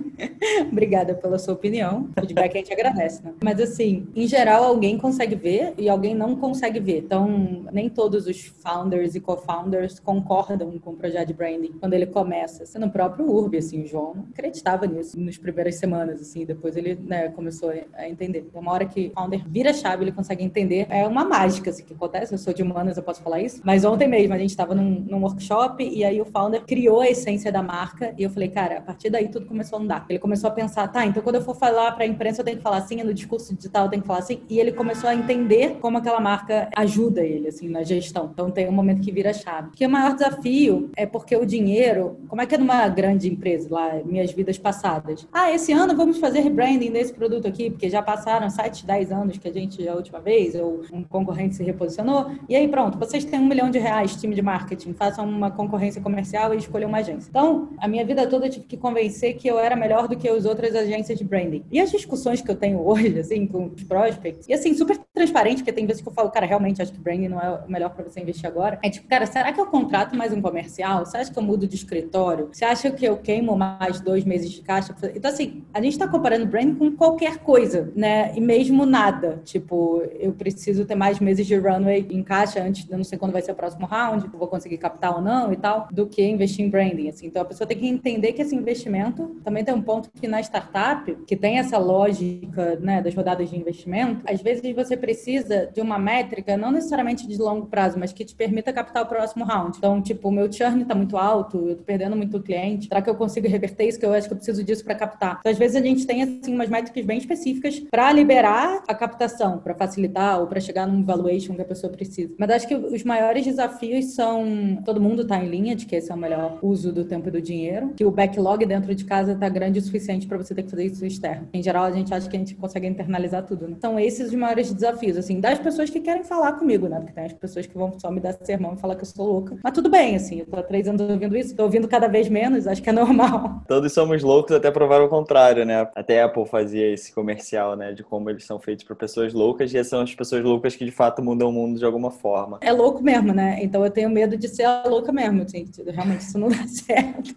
obrigada pela sua opinião. Feedback a gente agradece, né? Mas assim, em geral alguém consegue ver e alguém não consegue ver. Então, nem todos os founders e co-founders concordam com o projeto de branding quando ele começa. Sendo o próprio Urb, assim, o João não acreditava nisso nas primeiras semanas, assim, depois ele né, começou a entender. Tem uma hora que o founder vira chave, ele consegue entender. É uma mágica, assim, que acontece. Eu sou de humanas, eu posso falar isso. Mas ontem mesmo a gente estava num, num workshop e aí o founder criou a essência da marca e eu falei, cara, a partir daí tudo começou a andar. Ele começou a pensar, tá, então quando eu for falar para a imprensa eu tenho que falar assim, no discurso digital eu tenho que falar assim. E ele começou a entender como aquela marca ajuda ele, assim, na gestão. Então tem um momento que vira chave. Que o maior desafio é porque o dinheiro, como é que é numa grande empresa lá, minhas vidas passadas? Ah, esse ano vamos fazer rebranding desse produto aqui, porque já passaram 7, 10 anos que a gente, a última vez, ou um concorrente se reposicionou. E aí pronto, vocês têm um milhão de reais, time de marketing, façam uma concorrência comercial e escolham uma agência. Então, a minha vida toda eu tive que convencer que eu era melhor do que as outras agências de branding. E as discussões que eu tenho hoje, assim, com os prospects, e assim, super transparente, porque tem vezes que eu falo, cara, realmente acho que branding não é o melhor para você investir agora. É tipo, cara, será que eu contrato mais um comercial? Você acha que eu mudo de escritório? Você acha que eu queimo mais dois meses de caixa? Então, assim, a gente está comparando branding com qualquer coisa, né? E mesmo nada. Tipo, eu preciso ter mais meses de runway em caixa antes, eu não sei quando vai ser o próximo round, vou conseguir captar ou não e tal, do que investir em branding, assim. Então, a pessoa tem que entender que esse investimento também tem um ponto que na startup, que tem essa lógica, né, das rodadas de investimento, às vezes você precisa de uma métrica, não necessariamente de longo prazo, mas que te permita captar o próximo round. Então, tipo, o meu churn tá muito alto, eu tô perdendo muito cliente, será que eu consigo reverter isso? Que eu acho que eu preciso disso para captar. Então, às vezes a gente tem, assim, umas métricas bem específicas para liberar a captação, para facilitar ou para chegar num valuation que a pessoa precisa. Mas acho que os maiores desafios são todo mundo tá em linha de que esse é o melhor uso do tempo e do dinheiro, que o backlog dentro de casa tá grande o suficiente para você ter que fazer isso externo. Em geral, a gente acha que a gente consegue internalizar tudo, né? São esses os maiores desafios, assim, das pessoas que querem falar comigo, né? Porque tem as pessoas que vão só me dar sermão e falar que eu sou louca. Mas tudo bem, assim, eu tô há três anos ouvindo isso, tô ouvindo cada vez menos, acho que é normal. Todos somos loucos até provar o contrário, né? Até a Apple fazia esse comercial, né? De como eles são feitos para pessoas loucas e essas são as pessoas loucas que de fato mudam o mundo de alguma forma. É louco mesmo, né? Então eu tenho medo de ser a louca mesmo, gente. Realmente isso não dá certo.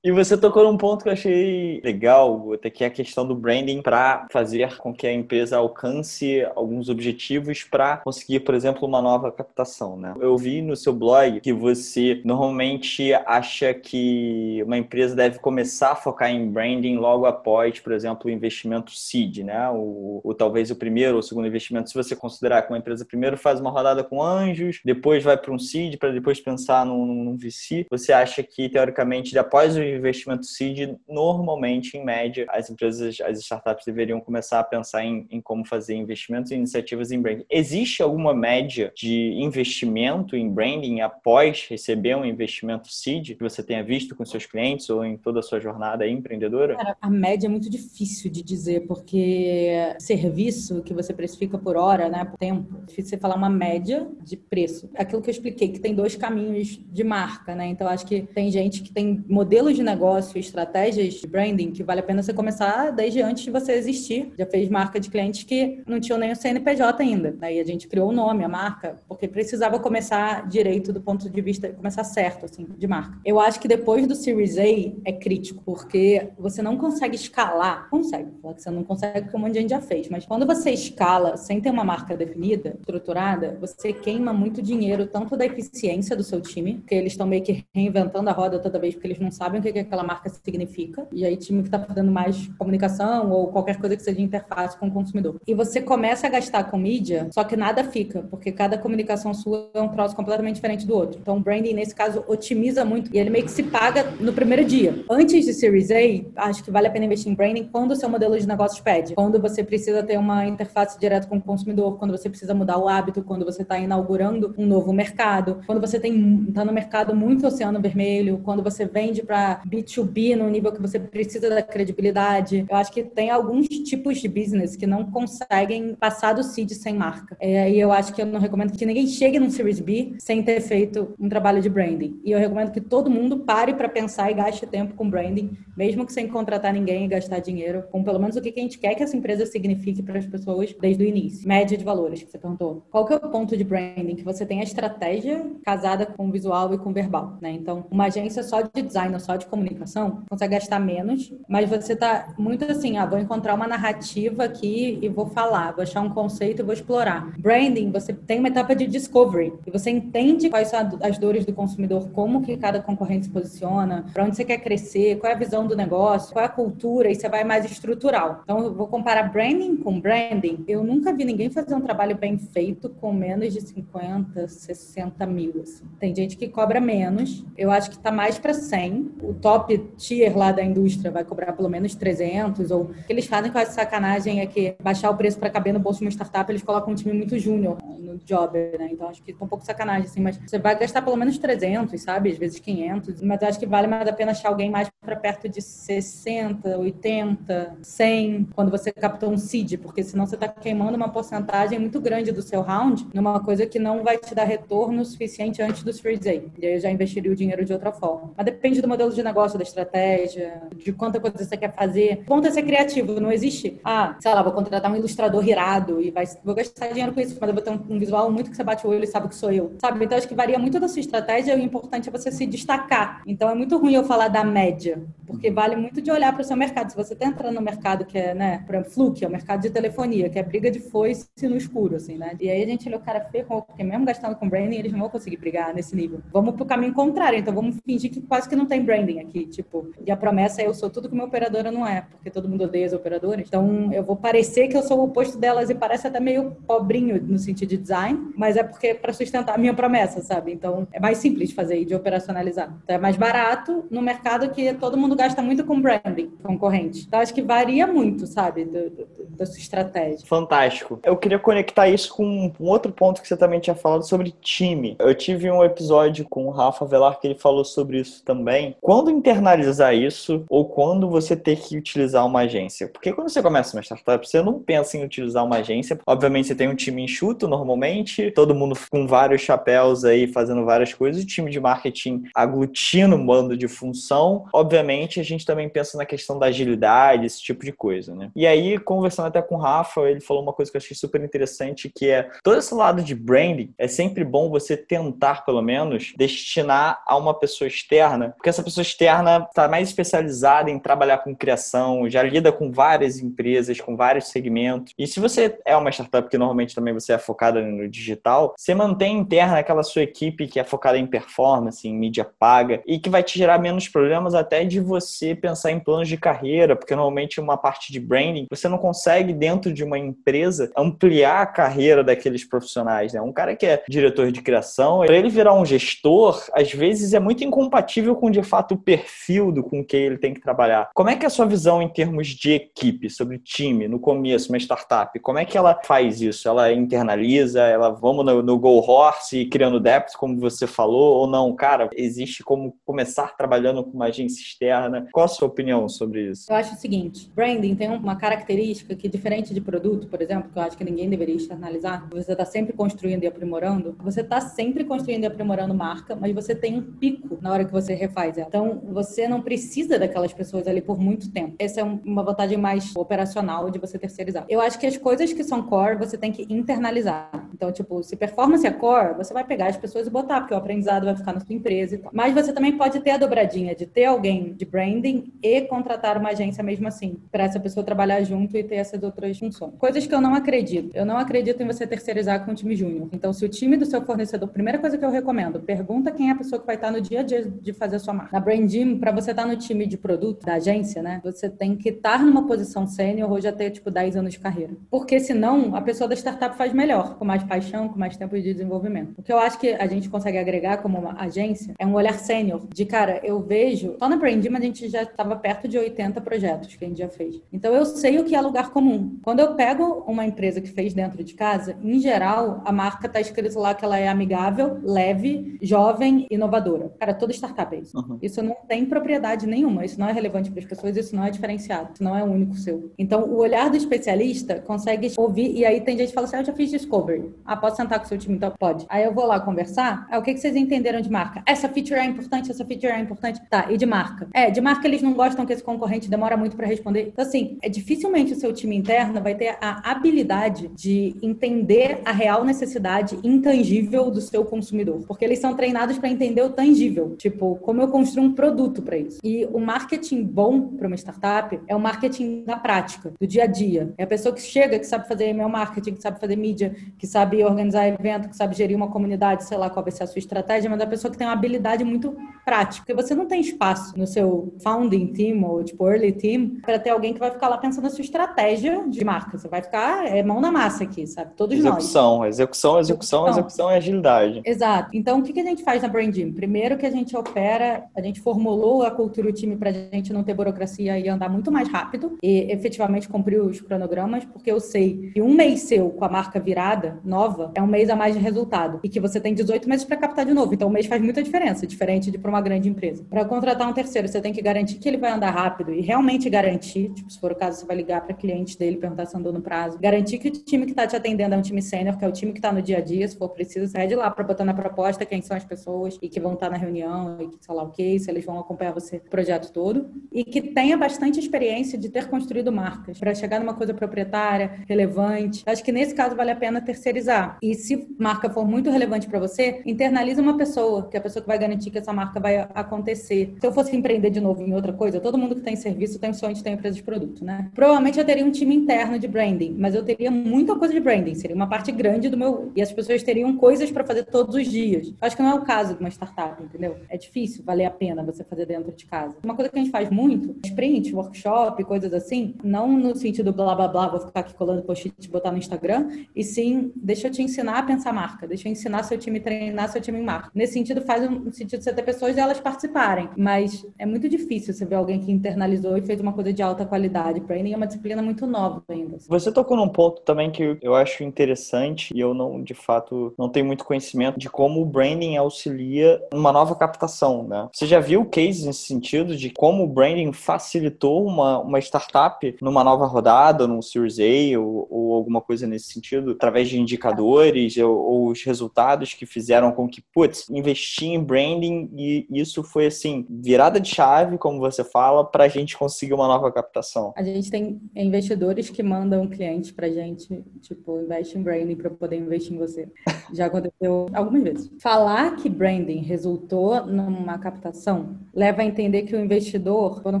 e você tocou num ponto que eu achei legal, que é a questão do branding para fazer com que a empresa alcance alguns objetivos para conseguir, por exemplo, uma nova captação, né? Eu vi no seu blog que você normalmente acha que uma empresa deve começar a focar em branding logo após, por exemplo, o investimento seed, né? O, ou talvez o primeiro ou o segundo investimento, se você considerar que uma empresa primeiro faz uma rodada com anjos, depois vai para um seed para depois pensar num, num VC, você acha que teoricamente após o investimento seed, normalmente em média as empresas, as startups deveriam começar a pensar em, em como fazer investimentos e iniciativas em branding. Existe alguma média de investimento em branding após receber um investimento seed que você tenha visto com seus clientes ou em toda a sua jornada empreendedora? Cara, a média é muito difícil de dizer, porque serviço que você precifica por hora, né, por tempo, é difícil você falar uma média de preço. Aquilo que eu expliquei, que tem dois caminhos de marca, né? Então, acho que tem gente que tem modelos de negócio, estratégias de branding que vale a pena você começar desde antes de você existir. Já fez marca de clientes que não tinham nem o CNPJ ainda. Daí a gente criou o nome, a marca, porque precisava começar direito do ponto de vista, começar certo, assim, de marca. Eu acho que depois do Series A é crítico, porque você não consegue escalar. Consegue, você não consegue porque um monte de gente já fez, mas quando você escala sem ter uma marca definida, estruturada, você queima muito dinheiro, tanto da eficiência do seu time, porque eles estão meio que reinventando a roda toda vez, porque eles não sabem o que, que aquela marca significa. E aí, time que está fazendo mais comunicação ou qualquer coisa que seja interface com o consumidor. E você começa a gastar com mídia, só que nada fica, porque cada comunicação sua é um troço completamente diferente do outro. Então, o branding, nesse caso, otimiza muito e ele meio que se paga no primeiro dia. Antes de Series A, acho que vale a pena investir em branding quando o seu modelo de negócios pede. Quando você precisa ter uma interface direta com o consumidor, quando você precisa mudar o hábito, quando você está inaugurando um novo mercado, quando você está no mercado muito oceano vermelho, quando você vende para B2B no nível que você precisa da credibilidade. Eu acho que tem alguns tipos de business que não conseguem passar do seed sem marca. É, e eu acho que eu não recomendo que ninguém chegue num Series B sem ter feito um trabalho de branding. E eu recomendo que todo mundo pare para pensar e gaste tempo com branding, mesmo que sem contratar ninguém e gastar dinheiro, com pelo menos o que a gente quer que essa empresa signifique para as pessoas desde o início. Média de valores, que você perguntou. Qual que é o ponto de branding? Que você tem a estratégia casada com visual e com verbal, né? Então, uma agência só de design ou só de comunicação consegue gastar menos, mas você tá muito assim, vou encontrar uma narrativa aqui e vou falar, vou achar um conceito e vou explorar. Branding, você tem uma etapa de discovery e você entende quais são as dores do consumidor, como que cada concorrente se posiciona, para onde você quer crescer, qual é a visão do negócio, qual é a cultura, e você vai mais estrutural. Então, eu vou comparar branding com branding. Eu nunca vi ninguém fazer um trabalho bem feito com menos de 50, 60 mil. Assim. Tem gente que cobra menos. Eu acho que está mais para 100. O top tier lá da indústria vai cobrar pelo menos 300. Ou o que eles fazem com essa sacanagem é que baixar o preço para caber no bolso de uma startup, eles colocam um time muito júnior no job, né? Então, acho que é um pouco sacanagem, assim. Mas você vai gastar pelo menos 300, sabe? Às vezes 500. Mas eu acho que vale mais a pena achar alguém mais para perto de 60, 80, 100, quando você captou um seed, porque senão você está queimando uma porcentagem muito grande do seu round numa coisa que não vai te dar retorno suficiente antes do Series A. E aí eu já investiria o dinheiro de outra forma. Mas depende do modelo de negócio, da estratégia, de quanta coisa você quer fazer. O ponto é ser criativo, não existe, ah, sei lá, vou contratar um ilustrador irado e vai, vou gastar dinheiro com isso, mas eu vou ter um, um visual muito que você bate o olho e sabe que sou eu, sabe? Então acho que varia muito da sua estratégia e o importante é você se destacar. Então é muito ruim eu falar da média, porque vale muito de olhar para o seu mercado. Se você está entrando no mercado que é, né, por exemplo, é o mercado de telefonia, que é briga de foice no escuro, assim, né? E aí a gente olha o cara ferrou, porque mesmo gastando com branding, eles não vão conseguir brigar nesse nível. Vamos pro caminho contrário, então vamos fingir que quase que não tem branding aqui, tipo, e a promessa é eu sou tudo que uma operadora não é, porque todo mundo odeia as operadoras. Então eu vou parecer que eu sou o oposto delas e parece até meio pobrinho no sentido de design, mas é porque para sustentar a minha promessa, sabe? Então é mais simples de fazer e de operacionalizar. Então é mais barato no mercado que todo mundo gasta muito com branding concorrente. Então acho que varia muito, sabe, do, do, da sua estratégia. Fantástico. Eu queria conectar isso com um outro ponto que você também tinha falado sobre time. Eu tive um episódio com o Rafa Velar que ele falou sobre isso também. Quando internalizar isso ou quando você ter que utilizar uma agência? Porque quando você começa uma startup, você não pensa em utilizar uma agência. Obviamente você tem um time enxuto normalmente, todo mundo com vários chapéus aí fazendo várias coisas, o time de marketing aglutina um bando de função. Obviamente a gente também pensa na questão da agilidade, esse tipo de coisa, né? E aí, conversando até com o Rafa, ele falou uma coisa que eu achei super interessante, que é todo esse lado de branding, é sempre bom você tentar, pelo menos, destinar a uma pessoa externa, porque essa pessoa externa está mais especializada em trabalhar com criação, já lida com várias empresas, com vários segmentos. E se você é uma startup que normalmente também você é focada no digital, você mantém interna aquela sua equipe que é focada em performance, em mídia paga, e que vai te gerar menos problemas até de você pensar em planos de carreira, porque normalmente uma parte de branding, você não consegue dentro de uma empresa ampliar a carreira daqueles profissionais, né? Um cara que é diretor de criação, para ele virar um gestor, às vezes é muito incompatível com de fato o perfil do com que ele tem que trabalhar. Como é que é a sua visão em termos de equipe, sobre time, no começo, uma startup? Como é que ela faz isso? Ela internaliza, ela vamos no, no Go Horse criando depth, como você falou, ou não? Cara, existe como começar trabalhando com uma agência externa? Qual a sua opinião sobre isso? Eu acho o seguinte, branding tem uma característica que diferente de produto, por exemplo, que eu acho que ninguém deveria externalizar, você está sempre construindo e aprimorando, você está sempre construindo e aprimorando marca, mas você tem um pico na hora que você refaz ela. Então, você não precisa daquelas pessoas ali por muito tempo. Essa é uma vantagem mais operacional de você terceirizar. Eu acho que as coisas que são core, você tem que internalizar. Então, tipo, se performance é core, você vai pegar as pessoas e botar, porque o aprendizado vai ficar na sua empresa e tal. Mas você também pode ter a dobradinha de ter alguém de branding e contratar uma agência mesmo assim, para essa pessoa trabalhar junto e ter essas outras funções. Coisas que eu não acredito. Eu não acredito em você terceirizar com o time júnior. Então, se o time do seu fornecedor, primeira coisa que eu recomendo, pergunta quem é a pessoa que vai estar no dia a dia de fazer a sua marca. Na Branding, para você estar no time de produto da agência, né, você tem que estar numa posição sênior ou já ter, tipo, 10 anos de carreira. Porque senão, a pessoa da startup faz melhor, com mais paixão, com mais tempo de desenvolvimento. O que eu acho que a gente consegue agregar como uma agência é um olhar sênior. De, cara, eu vejo... Só na Branding, a gente já estava perto de 80 projetos que a gente já fez. Então, eu sei o que é lugar comum. Quando eu pego uma empresa que fez dentro de casa, em geral, a marca está escrito lá que ela é amigável, leve, jovem, inovadora. Cara, toda startup é isso. Uhum. Isso não tem propriedade nenhuma. Isso não é relevante para as pessoas, isso não é diferenciado. Não é único seu. Então, o olhar do especialista consegue ouvir, e aí tem gente que fala assim: ah, eu já fiz discovery. Ah, posso sentar com o seu time? Então, pode. Aí eu vou lá conversar. Ah, o que, que vocês entenderam de marca? Essa feature é importante, essa feature é importante. Tá, e de marca? É, de marca eles não gostam que esse concorrente demora muito para responder. Então, assim, é dificilmente o seu time interno vai ter a habilidade de entender a real necessidade intangível do seu consumidor. Porque eles são treinados para entender o tangível. Tipo, como eu construo um produto para isso. E o marketing bom para uma startup é o marketing da prática, do dia a dia. É a pessoa que chega, que sabe fazer email marketing, que sabe fazer mídia, que sabe organizar evento, que sabe gerir uma comunidade, sei lá qual vai ser a sua estratégia, mas é a pessoa que tem uma habilidade muito prática. Porque você não tem espaço no seu founding team ou tipo early team para ter alguém que vai ficar lá pensando na sua estratégia de marca. Você vai ficar é, mão na massa aqui, sabe? Todos execução, nós. Execução, execução, execução, execução e agilidade. Exato. Então, o que, que a gente faz na Branding? Primeiro que a gente opera, a gente formulou a cultura do time para a gente não ter burocracia e andar muito mais rápido e efetivamente cumprir os cronogramas, porque eu sei que um mês seu com a marca virada, nova, é um mês a mais de resultado e que você tem 18 meses para captar de novo. Então, um mês faz muita diferença, diferente de para uma grande empresa. Para contratar um terceiro, você tem que garantir que ele vai andar rápido e realmente garantir, tipo, se for o caso, você vai ligar para cliente dele perguntar se andou no prazo, garantir que o time que está te atendendo é um time sênior, que é o time que está no dia a dia, se for preciso, sai de lá para botar na proposta quem são as pessoas e que vão estar tá na reunião e que sei lá o que, se eles vão acompanhar você o projeto todo e que tenha bastante experiência de ter construído marcas para chegar numa coisa proprietária, relevante. Acho que nesse caso vale a pena terceirizar. E se marca for muito relevante para você, internaliza uma pessoa, que é a pessoa que vai garantir que essa marca vai acontecer. Se eu fosse empreender de novo em outra coisa, todo mundo que tem serviço tem sonho de ter empresa de produto, né? Provavelmente eu teria um time interno de branding, mas eu teria muita coisa de branding, seria uma parte grande do meu e as pessoas teriam coisas para fazer todos os dias. Acho que não é o caso de uma startup, entendeu? É difícil valer a pena você fazer dentro de casa. Uma coisa que a gente faz muito, sprint, workshop, coisas assim, não no sentido blá blá blá, vou ficar aqui colando post-it e botar no Instagram, e sim, deixa eu te ensinar a pensar marca, deixa eu ensinar seu time, treinar seu time em marca. Nesse sentido, faz um sentido você ter pessoas e elas participarem, mas é muito difícil você ver alguém que internalizou e fez uma coisa de alta qualidade. Branding é uma disciplina muito nova ainda. Você tocou num ponto também que eu acho interessante e eu não, de fato, não tenho muito conhecimento de como o branding auxilia uma nova captação, né? Você já viu cases nesse sentido de como o branding facilitou uma, uma startup numa nova rodada, num Series A ou, ou alguma coisa nesse sentido, através de indicadores ou, ou, os resultados que fizeram com que, putz, investir em branding e isso foi, assim, virada de chave, como você fala, para a gente conseguir uma nova captação? A gente tem investidores que mandam clientes para gente, tipo, investe em branding para poder investir em você. Já aconteceu algumas vezes. Falar que branding resultou numa captação leva a entender que o investidor, eu não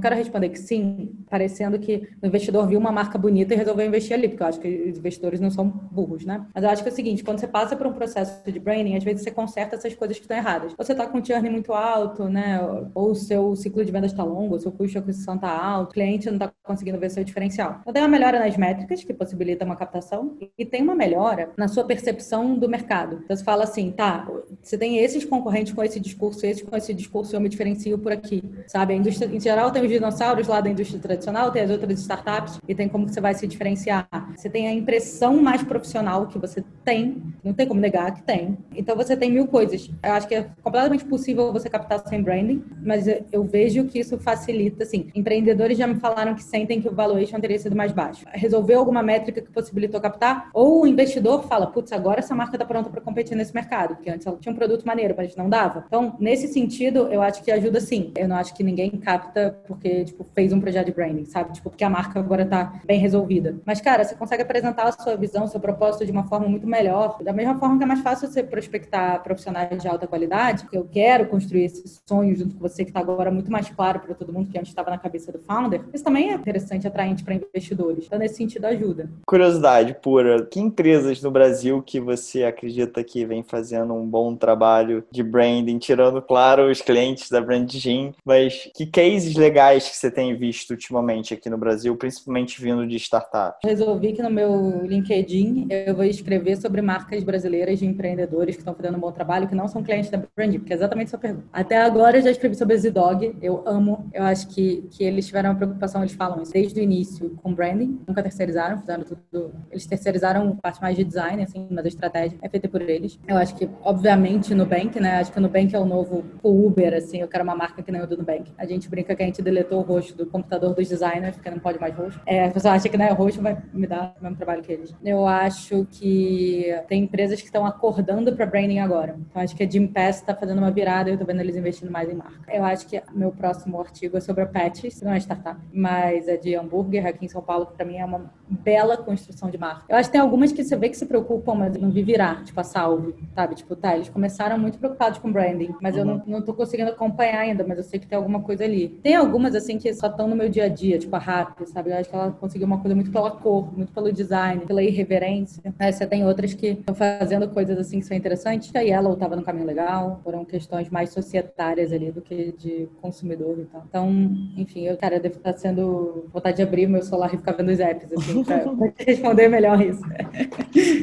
quero responder que sim, parecendo que o investidor viu uma marca bonita e resolveu investir ali, porque eu acho que os investidores não são burros, né? Mas eu acho que é o seguinte, quando você passa por um processo de branding, às vezes você conserta essas coisas que estão erradas. Ou você está com um churn muito alto, né? Ou o seu ciclo de vendas está longo, o seu custo de aquisição está alto, o cliente não está conseguindo ver seu diferencial. Então tem uma melhora nas métricas, que possibilita uma captação, e tem uma melhora na sua percepção do mercado. Então você fala assim, tá, você tem esses concorrentes com esse discurso, esses com esse discurso, eu me diferencio por aqui, sabe? A indústria, em geral, tem os dinossauros lá da indústria tradicional, tem as outras startups, e tem como que você vai se diferenciar. Você tem a impressão mais profissional que você Você tem, não tem como negar que tem. Então você tem mil coisas. Eu acho que é completamente possível você captar sem branding, mas eu vejo que isso facilita, assim, empreendedores já me falaram que sentem que o valuation teria sido mais baixo. Resolveu alguma métrica que possibilitou captar? Ou o investidor fala, putz, agora essa marca está pronta para competir nesse mercado, porque antes ela tinha um produto maneiro, mas não dava. Então, nesse sentido, eu acho que ajuda sim. Eu não acho que ninguém capta porque, tipo, fez um projeto de branding, sabe? Tipo, porque a marca agora está bem resolvida. Mas, cara, você consegue apresentar a sua visão, seu propósito de uma forma muito melhor. Da mesma forma que é mais fácil você prospectar profissionais de alta qualidade, que eu quero construir esse sonho junto com você, que está agora muito mais claro para todo mundo, que antes estava na cabeça do founder. Isso também é interessante, atraente para investidores. Então, nesse sentido, ajuda. Curiosidade pura: que empresas no Brasil que você acredita que vem fazendo um bom trabalho de branding, tirando, claro, os clientes da Brand Gym, mas que cases legais que você tem visto ultimamente aqui no Brasil, principalmente vindo de startups? Resolvi que no meu LinkedIn eu vou escrever sobre marcas brasileiras de empreendedores que estão fazendo um bom trabalho, que não são clientes da Brand Gym, porque é exatamente essa pergunta. Até agora eu já escrevi sobre a Z-Dog, eu amo, eu acho que, que eles tiveram uma preocupação, eles falam isso desde o início com branding, nunca terceirizaram, fizeram tudo. Eles terceirizaram parte mais de design, assim, mas a estratégia é feita por eles. Eu acho que, obviamente, Nubank, né? Acho que o Nubank é o novo Uber, assim, eu quero uma marca que nem o do Nubank. A gente brinca que a gente deletou o rosto do computador dos designers, porque não pode mais rosto. É, a pessoa acha que não é rosto, vai me dar o mesmo trabalho que eles. Eu acho que tem empresas que estão acordando para branding agora. Então, acho que a Jim Pass está fazendo uma virada e eu tô vendo eles investindo mais em marca. Eu acho que meu próximo artigo é sobre a Patches, não é startup, mas é de hambúrguer aqui em São Paulo, que para mim é uma bela construção de marca. Eu acho que tem algumas que você vê que se preocupam, mas não vi virar, tipo a Salve, sabe? Tipo, tá, eles começaram muito preocupados com branding, mas uhum. eu não, não tô conseguindo acompanhar ainda, mas eu sei que tem alguma coisa ali. Tem algumas, assim, que só estão no meu dia a dia, tipo a Rap, sabe? Eu acho que ela conseguiu uma coisa muito pela cor, muito pelo design, pela irreverência. Aí você tem outras que estão fazendo coisas, assim, que são interessantes. A Yellow tava no caminho legal, foram questões mais societárias ali do que de consumidor e tal. Então, enfim, eu, cara, eu devo estar sendo vontade de abrir o meu celular e ficar vendo os apps, assim, pra, pra responder melhor isso.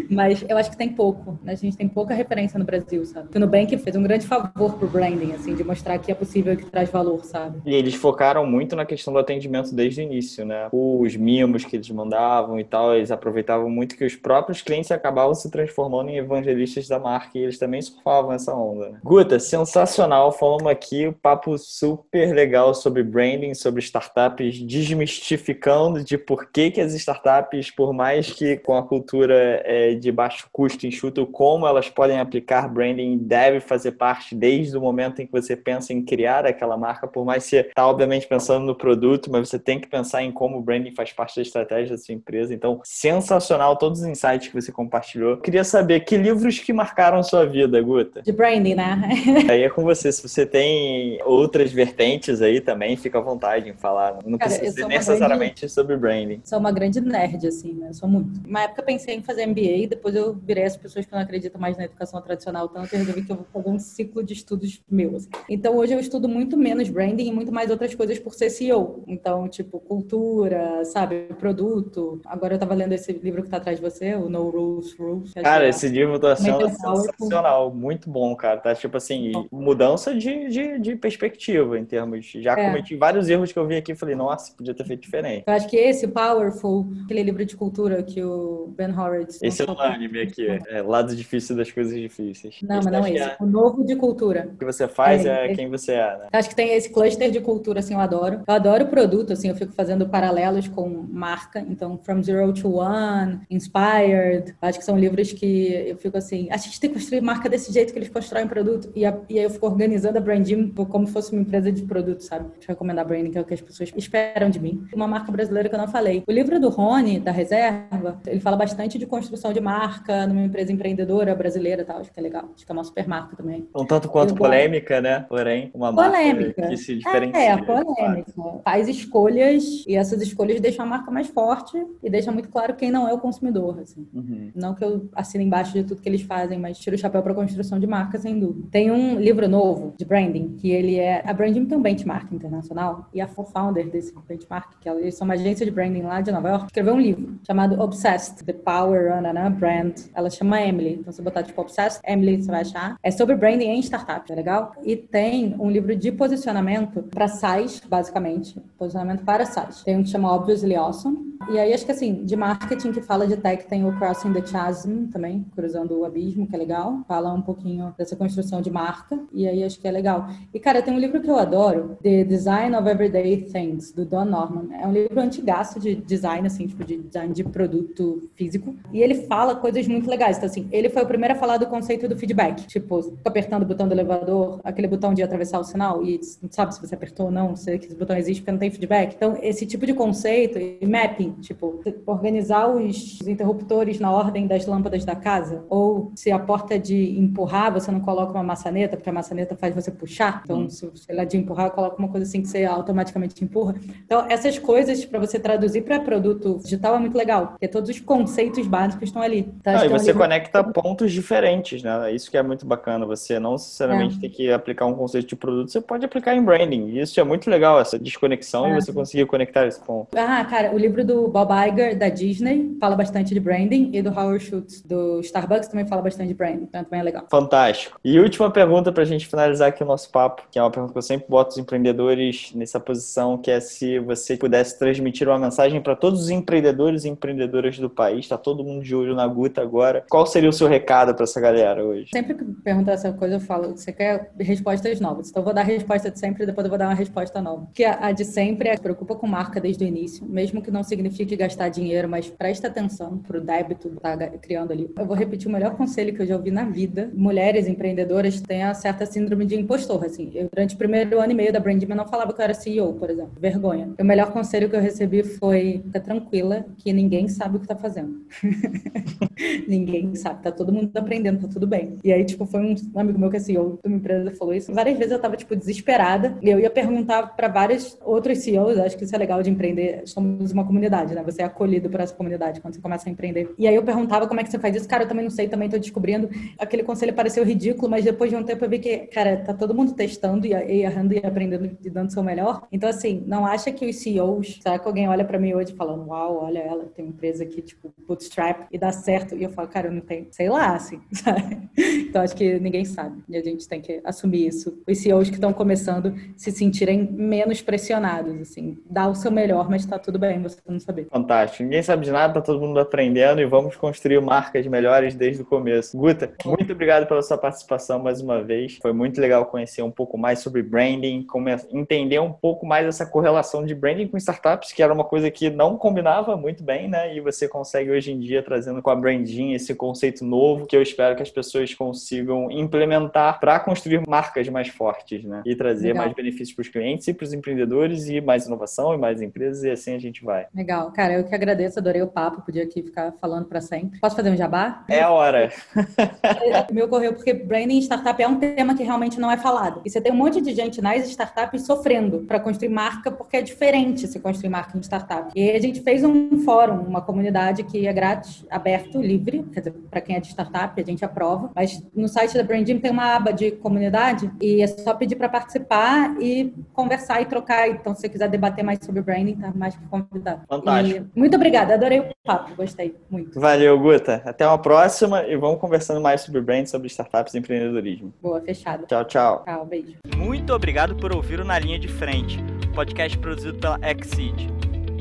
Mas eu acho que tem pouco. Né? A gente tem pouca referência no Brasil, sabe? O Nubank fez um grande favor pro branding, assim, de mostrar que é possível e que traz valor, sabe? E eles focaram muito na questão do atendimento desde o início, né? Os mimos que eles mandavam e tal, eles aproveitavam muito que os próprios clientes acabavam se transformando em evangelistas da marca e eles também surfavam essa onda. Né? Guta, sensacional. Falamos aqui, um papo super legal sobre branding, sobre startups, desmistificando de por que, que as startups, por mais que com a cultura é, de baixo custo enxuto, como elas podem aplicar branding deve fazer parte desde o momento em que você pensa em criar aquela marca, por mais que você está, obviamente, pensando no produto, mas você tem que pensar em como o branding faz parte da estratégia da sua empresa. Então, sensacional todos os insights que você compartilhou. Queria saber que livros que marcaram sua vida, Guta? De branding, né? aí é com você. Se você tem outras vertentes aí também, fica à vontade em falar. Não Cara, precisa ser necessariamente grande... sobre branding. Sou uma grande nerd, assim, né? Sou muito. Uma época eu pensei em fazer MBA, depois eu virei as pessoas que não acreditam mais na educação tradicional tanto, eu resolvi que eu vou fazer um ciclo de estudos meu. Assim. Então hoje eu estudo muito menos branding e muito mais outras coisas por ser CEO. Então, tipo, cultura, sabe, produto. Agora eu tava lendo esse livro que tá atrás de você, o No Rules Rules. Cara, esse livro tô achando sensacional, muito bom, cara. Tá tipo assim, mudança de, de, de perspectiva em termos. Já é. cometi vários erros que eu vi aqui e falei, nossa, podia ter feito diferente. Eu acho que esse, Powerful, aquele livro de cultura que o Ben Horowitz. Esse é o anime aqui, é, lado difícil das coisas difíceis. Não, mas não esse. É... O novo de cultura. O que você faz é, é quem você é, né? Acho que tem esse cluster de cultura, assim, eu adoro. Eu adoro o produto, assim, eu fico fazendo paralelos com marca. Então, From Zero to One, Inspired. Acho que são livros que eu fico assim, a gente tem que construir marca desse jeito que eles constroem produto. E, a, e aí eu fico organizando a branding como se fosse uma empresa de produto, sabe? Deixa eu recomendar branding, que é o que as pessoas esperam de mim. Uma marca brasileira que eu não falei. O livro do Rony, da Reserva, ele fala bastante de construção de marca numa empresa empreendedora brasileira e tal. Acho que é legal. Acho que é uma super marca também. Um tanto quanto eu polêmica, né? Porém, uma polêmica. marca que se diferencia. É, polêmica. Faz escolhas e essas escolhas deixam a marca mais forte e deixa muito claro quem não é o consumidor, assim. Uhum. Não que eu assine embaixo de tudo que eles fazem, mas tiro o chapéu para construção de marca, sem dúvida. Tem um livro novo de branding, que ele é... A Branding tem um benchmark internacional e a founder desse benchmark, que eles são uma agência de branding lá de Nova York, escreveu um livro chamado Obsessed, The Power Run né, Brand. Ela chama Emily. Então, se botar tipo Obsessed, Emily, você vai achar. É sobre branding em startup, é legal? E tem um livro de posicionamento para SaaS, basicamente. Posicionamento para SaaS. Tem um que chama Obviously Awesome. E aí, acho que assim, de marketing que fala de tech, tem o Crossing the Chasm também, cruzando o abismo, que é legal. Fala um pouquinho dessa construção de marca. E aí, acho que é legal. E, cara, tem um livro que eu adoro, The Design of Everyday Things, do Don Norman. É um livro antigaço de design, assim, tipo, de design de produto físico. E ele fala coisas muito legais. Então, assim, ele foi o primeiro a falar do conceito do feedback. Tipo, apertando o botão do elevador, aquele botão de atravessar o sinal, e não sabe se você apertou ou não, se esse botão existe porque não tem feedback. Então, esse tipo de conceito, e mapping, tipo, organizar os interruptores na ordem das lâmpadas da casa, ou se a porta é de empurrar, você não coloca uma maçaneta, porque a maçaneta faz você puxar. Então, hum. se ela é de empurrar, coloca uma coisa assim que você automaticamente empurra. Então, essas coisas para você traduzir para produto digital é muito legal, porque todos os conceitos básicos estão ali. Então, não, e você conecta pontos diferentes, né? Isso que é muito bacana. Você não necessariamente é. tem que aplicar um conceito de produto, você pode aplicar em branding. Isso é muito legal, essa desconexão é. e você conseguir conectar esse ponto. Ah, cara, o livro do Bob Iger, da Disney, fala bastante de branding, e do Howard Schultz, do Starbucks, também fala bastante de branding. Então, também é legal. Fantástico. E última pergunta para a gente finalizar aqui o nosso papo, que é uma pergunta que eu sempre boto os empreendedores nessa posição, que é se você pudesse transmitir uma mensagem para todos os empreendedores e empreendedoras do país, está todo mundo de olho na Guta agora. Qual seria o seu recado para essa galera hoje? Sempre que pergunta essa coisa, eu falo, você quer respostas novas. Então, eu vou dar a resposta de sempre e depois eu vou dar uma resposta nova. Que a de sempre é preocupa com marca desde o início, mesmo que não signifique gastar dinheiro, mas presta atenção pro débito que tá criando ali. Eu vou repetir o melhor conselho que eu já ouvi na vida. Mulheres empreendedoras têm a certa síndrome de impostor, assim. Eu, durante o primeiro ano e meio da Brandman, não falava que eu era CEO, por exemplo. Vergonha. O melhor conselho que eu recebi foi, fica tranquila, que ninguém sabe o que tá fazendo. ninguém sabe, tá todo mundo aprendendo, tá tudo bem. E aí, tipo, foi um amigo meu que é CEO de uma empresa falou isso. Várias vezes eu tava, tipo, desesperada e eu ia perguntar para vários outros CEOs, acho que isso é legal de empreender, somos uma comunidade, né? Você é acolhido por essa comunidade quando você começa a empreender. E aí eu perguntava como é que você faz isso. Cara, eu também não sei, também tô descobrindo. Aquele conselho pareceu ridículo, mas depois de um tempo eu vi que, cara, tá todo mundo testando e errando e aprendendo e dando seu melhor. Então, assim, não acha que os CEOs, será que alguém olha para mim hoje falando, uau, olha ela, tem uma empresa aqui, tipo, bootstrap e dá certo. E eu falo, cara, eu não tenho, sei lá, assim, sabe? Então, acho que ninguém sabe. E a gente tem que assumir isso. Os CEOs que estão começando se sentirem menos pressionados, assim. Dá o seu melhor, mas tá tudo bem você não saber. Fantástico. Ninguém sabe de nada, tá todo mundo aprendendo e vamos construir marcas melhores desde o começo. Guta, muito obrigado pela sua participação mais uma vez. Foi muito legal conhecer um pouco mais sobre branding, entender um pouco mais essa correlação de branding com startups, que era uma coisa que não combinava muito bem, né? E você consegue hoje em dia trazendo com a branding esse conceito novo que eu espero que as pessoas consigam implementar para construir marcas mais fortes, né? E trazer Legal. mais benefícios para os clientes e para os empreendedores e mais inovação e mais empresas e assim a gente vai. Legal, cara, eu que agradeço, adorei o papo, podia aqui ficar falando para sempre. Posso fazer um jabá? É a hora. Me ocorreu porque branding startup é um tema que realmente não é falado. E você tem um monte de gente nas startups sofrendo para construir marca porque é diferente se construir marca em startup. E a gente fez um fórum, uma comunidade que é grátis, aberto, livre, quer dizer, para quem é de startup, a gente aprova. Mas no site da Branding tem uma aba de comunidade e é só pedir para participar e conversar e trocar. Então, se você quiser debater mais sobre branding, tá mais que convidado. Fantástico. E muito obrigada, adorei o papo, gostei muito. Valeu, Guta. Até uma próxima e vamos conversando mais sobre brand, sobre startups e empreendedorismo. Boa, fechado. Tchau, tchau. Tchau, beijo. Muito obrigado por ouvir o Na Linha de Frente, podcast produzido pela Exceed.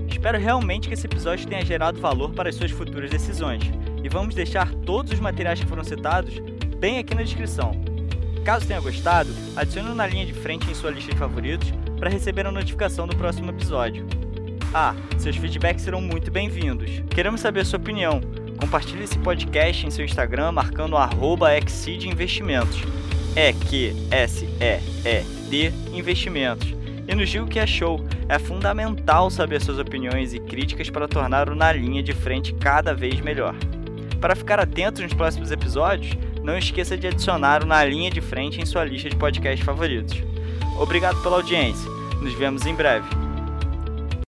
Espero realmente que esse episódio tenha gerado valor para as suas futuras decisões e vamos deixar todos os materiais que foram citados bem aqui na descrição. Caso tenha gostado, adicione o Na Linha de Frente em sua lista de favoritos para receber a notificação do próximo episódio. Ah, seus feedbacks serão muito bem-vindos. Queremos saber a sua opinião. Compartilhe esse podcast em seu Instagram marcando arroba Investimentos. É que S E E D Investimentos. E nos diga o que achou. É fundamental saber suas opiniões e críticas para tornar o Na Linha de Frente cada vez melhor. Para ficar atento nos próximos episódios, não esqueça de adicionar o Na Linha de Frente em sua lista de podcasts favoritos. Obrigado pela audiência. Nos vemos em breve.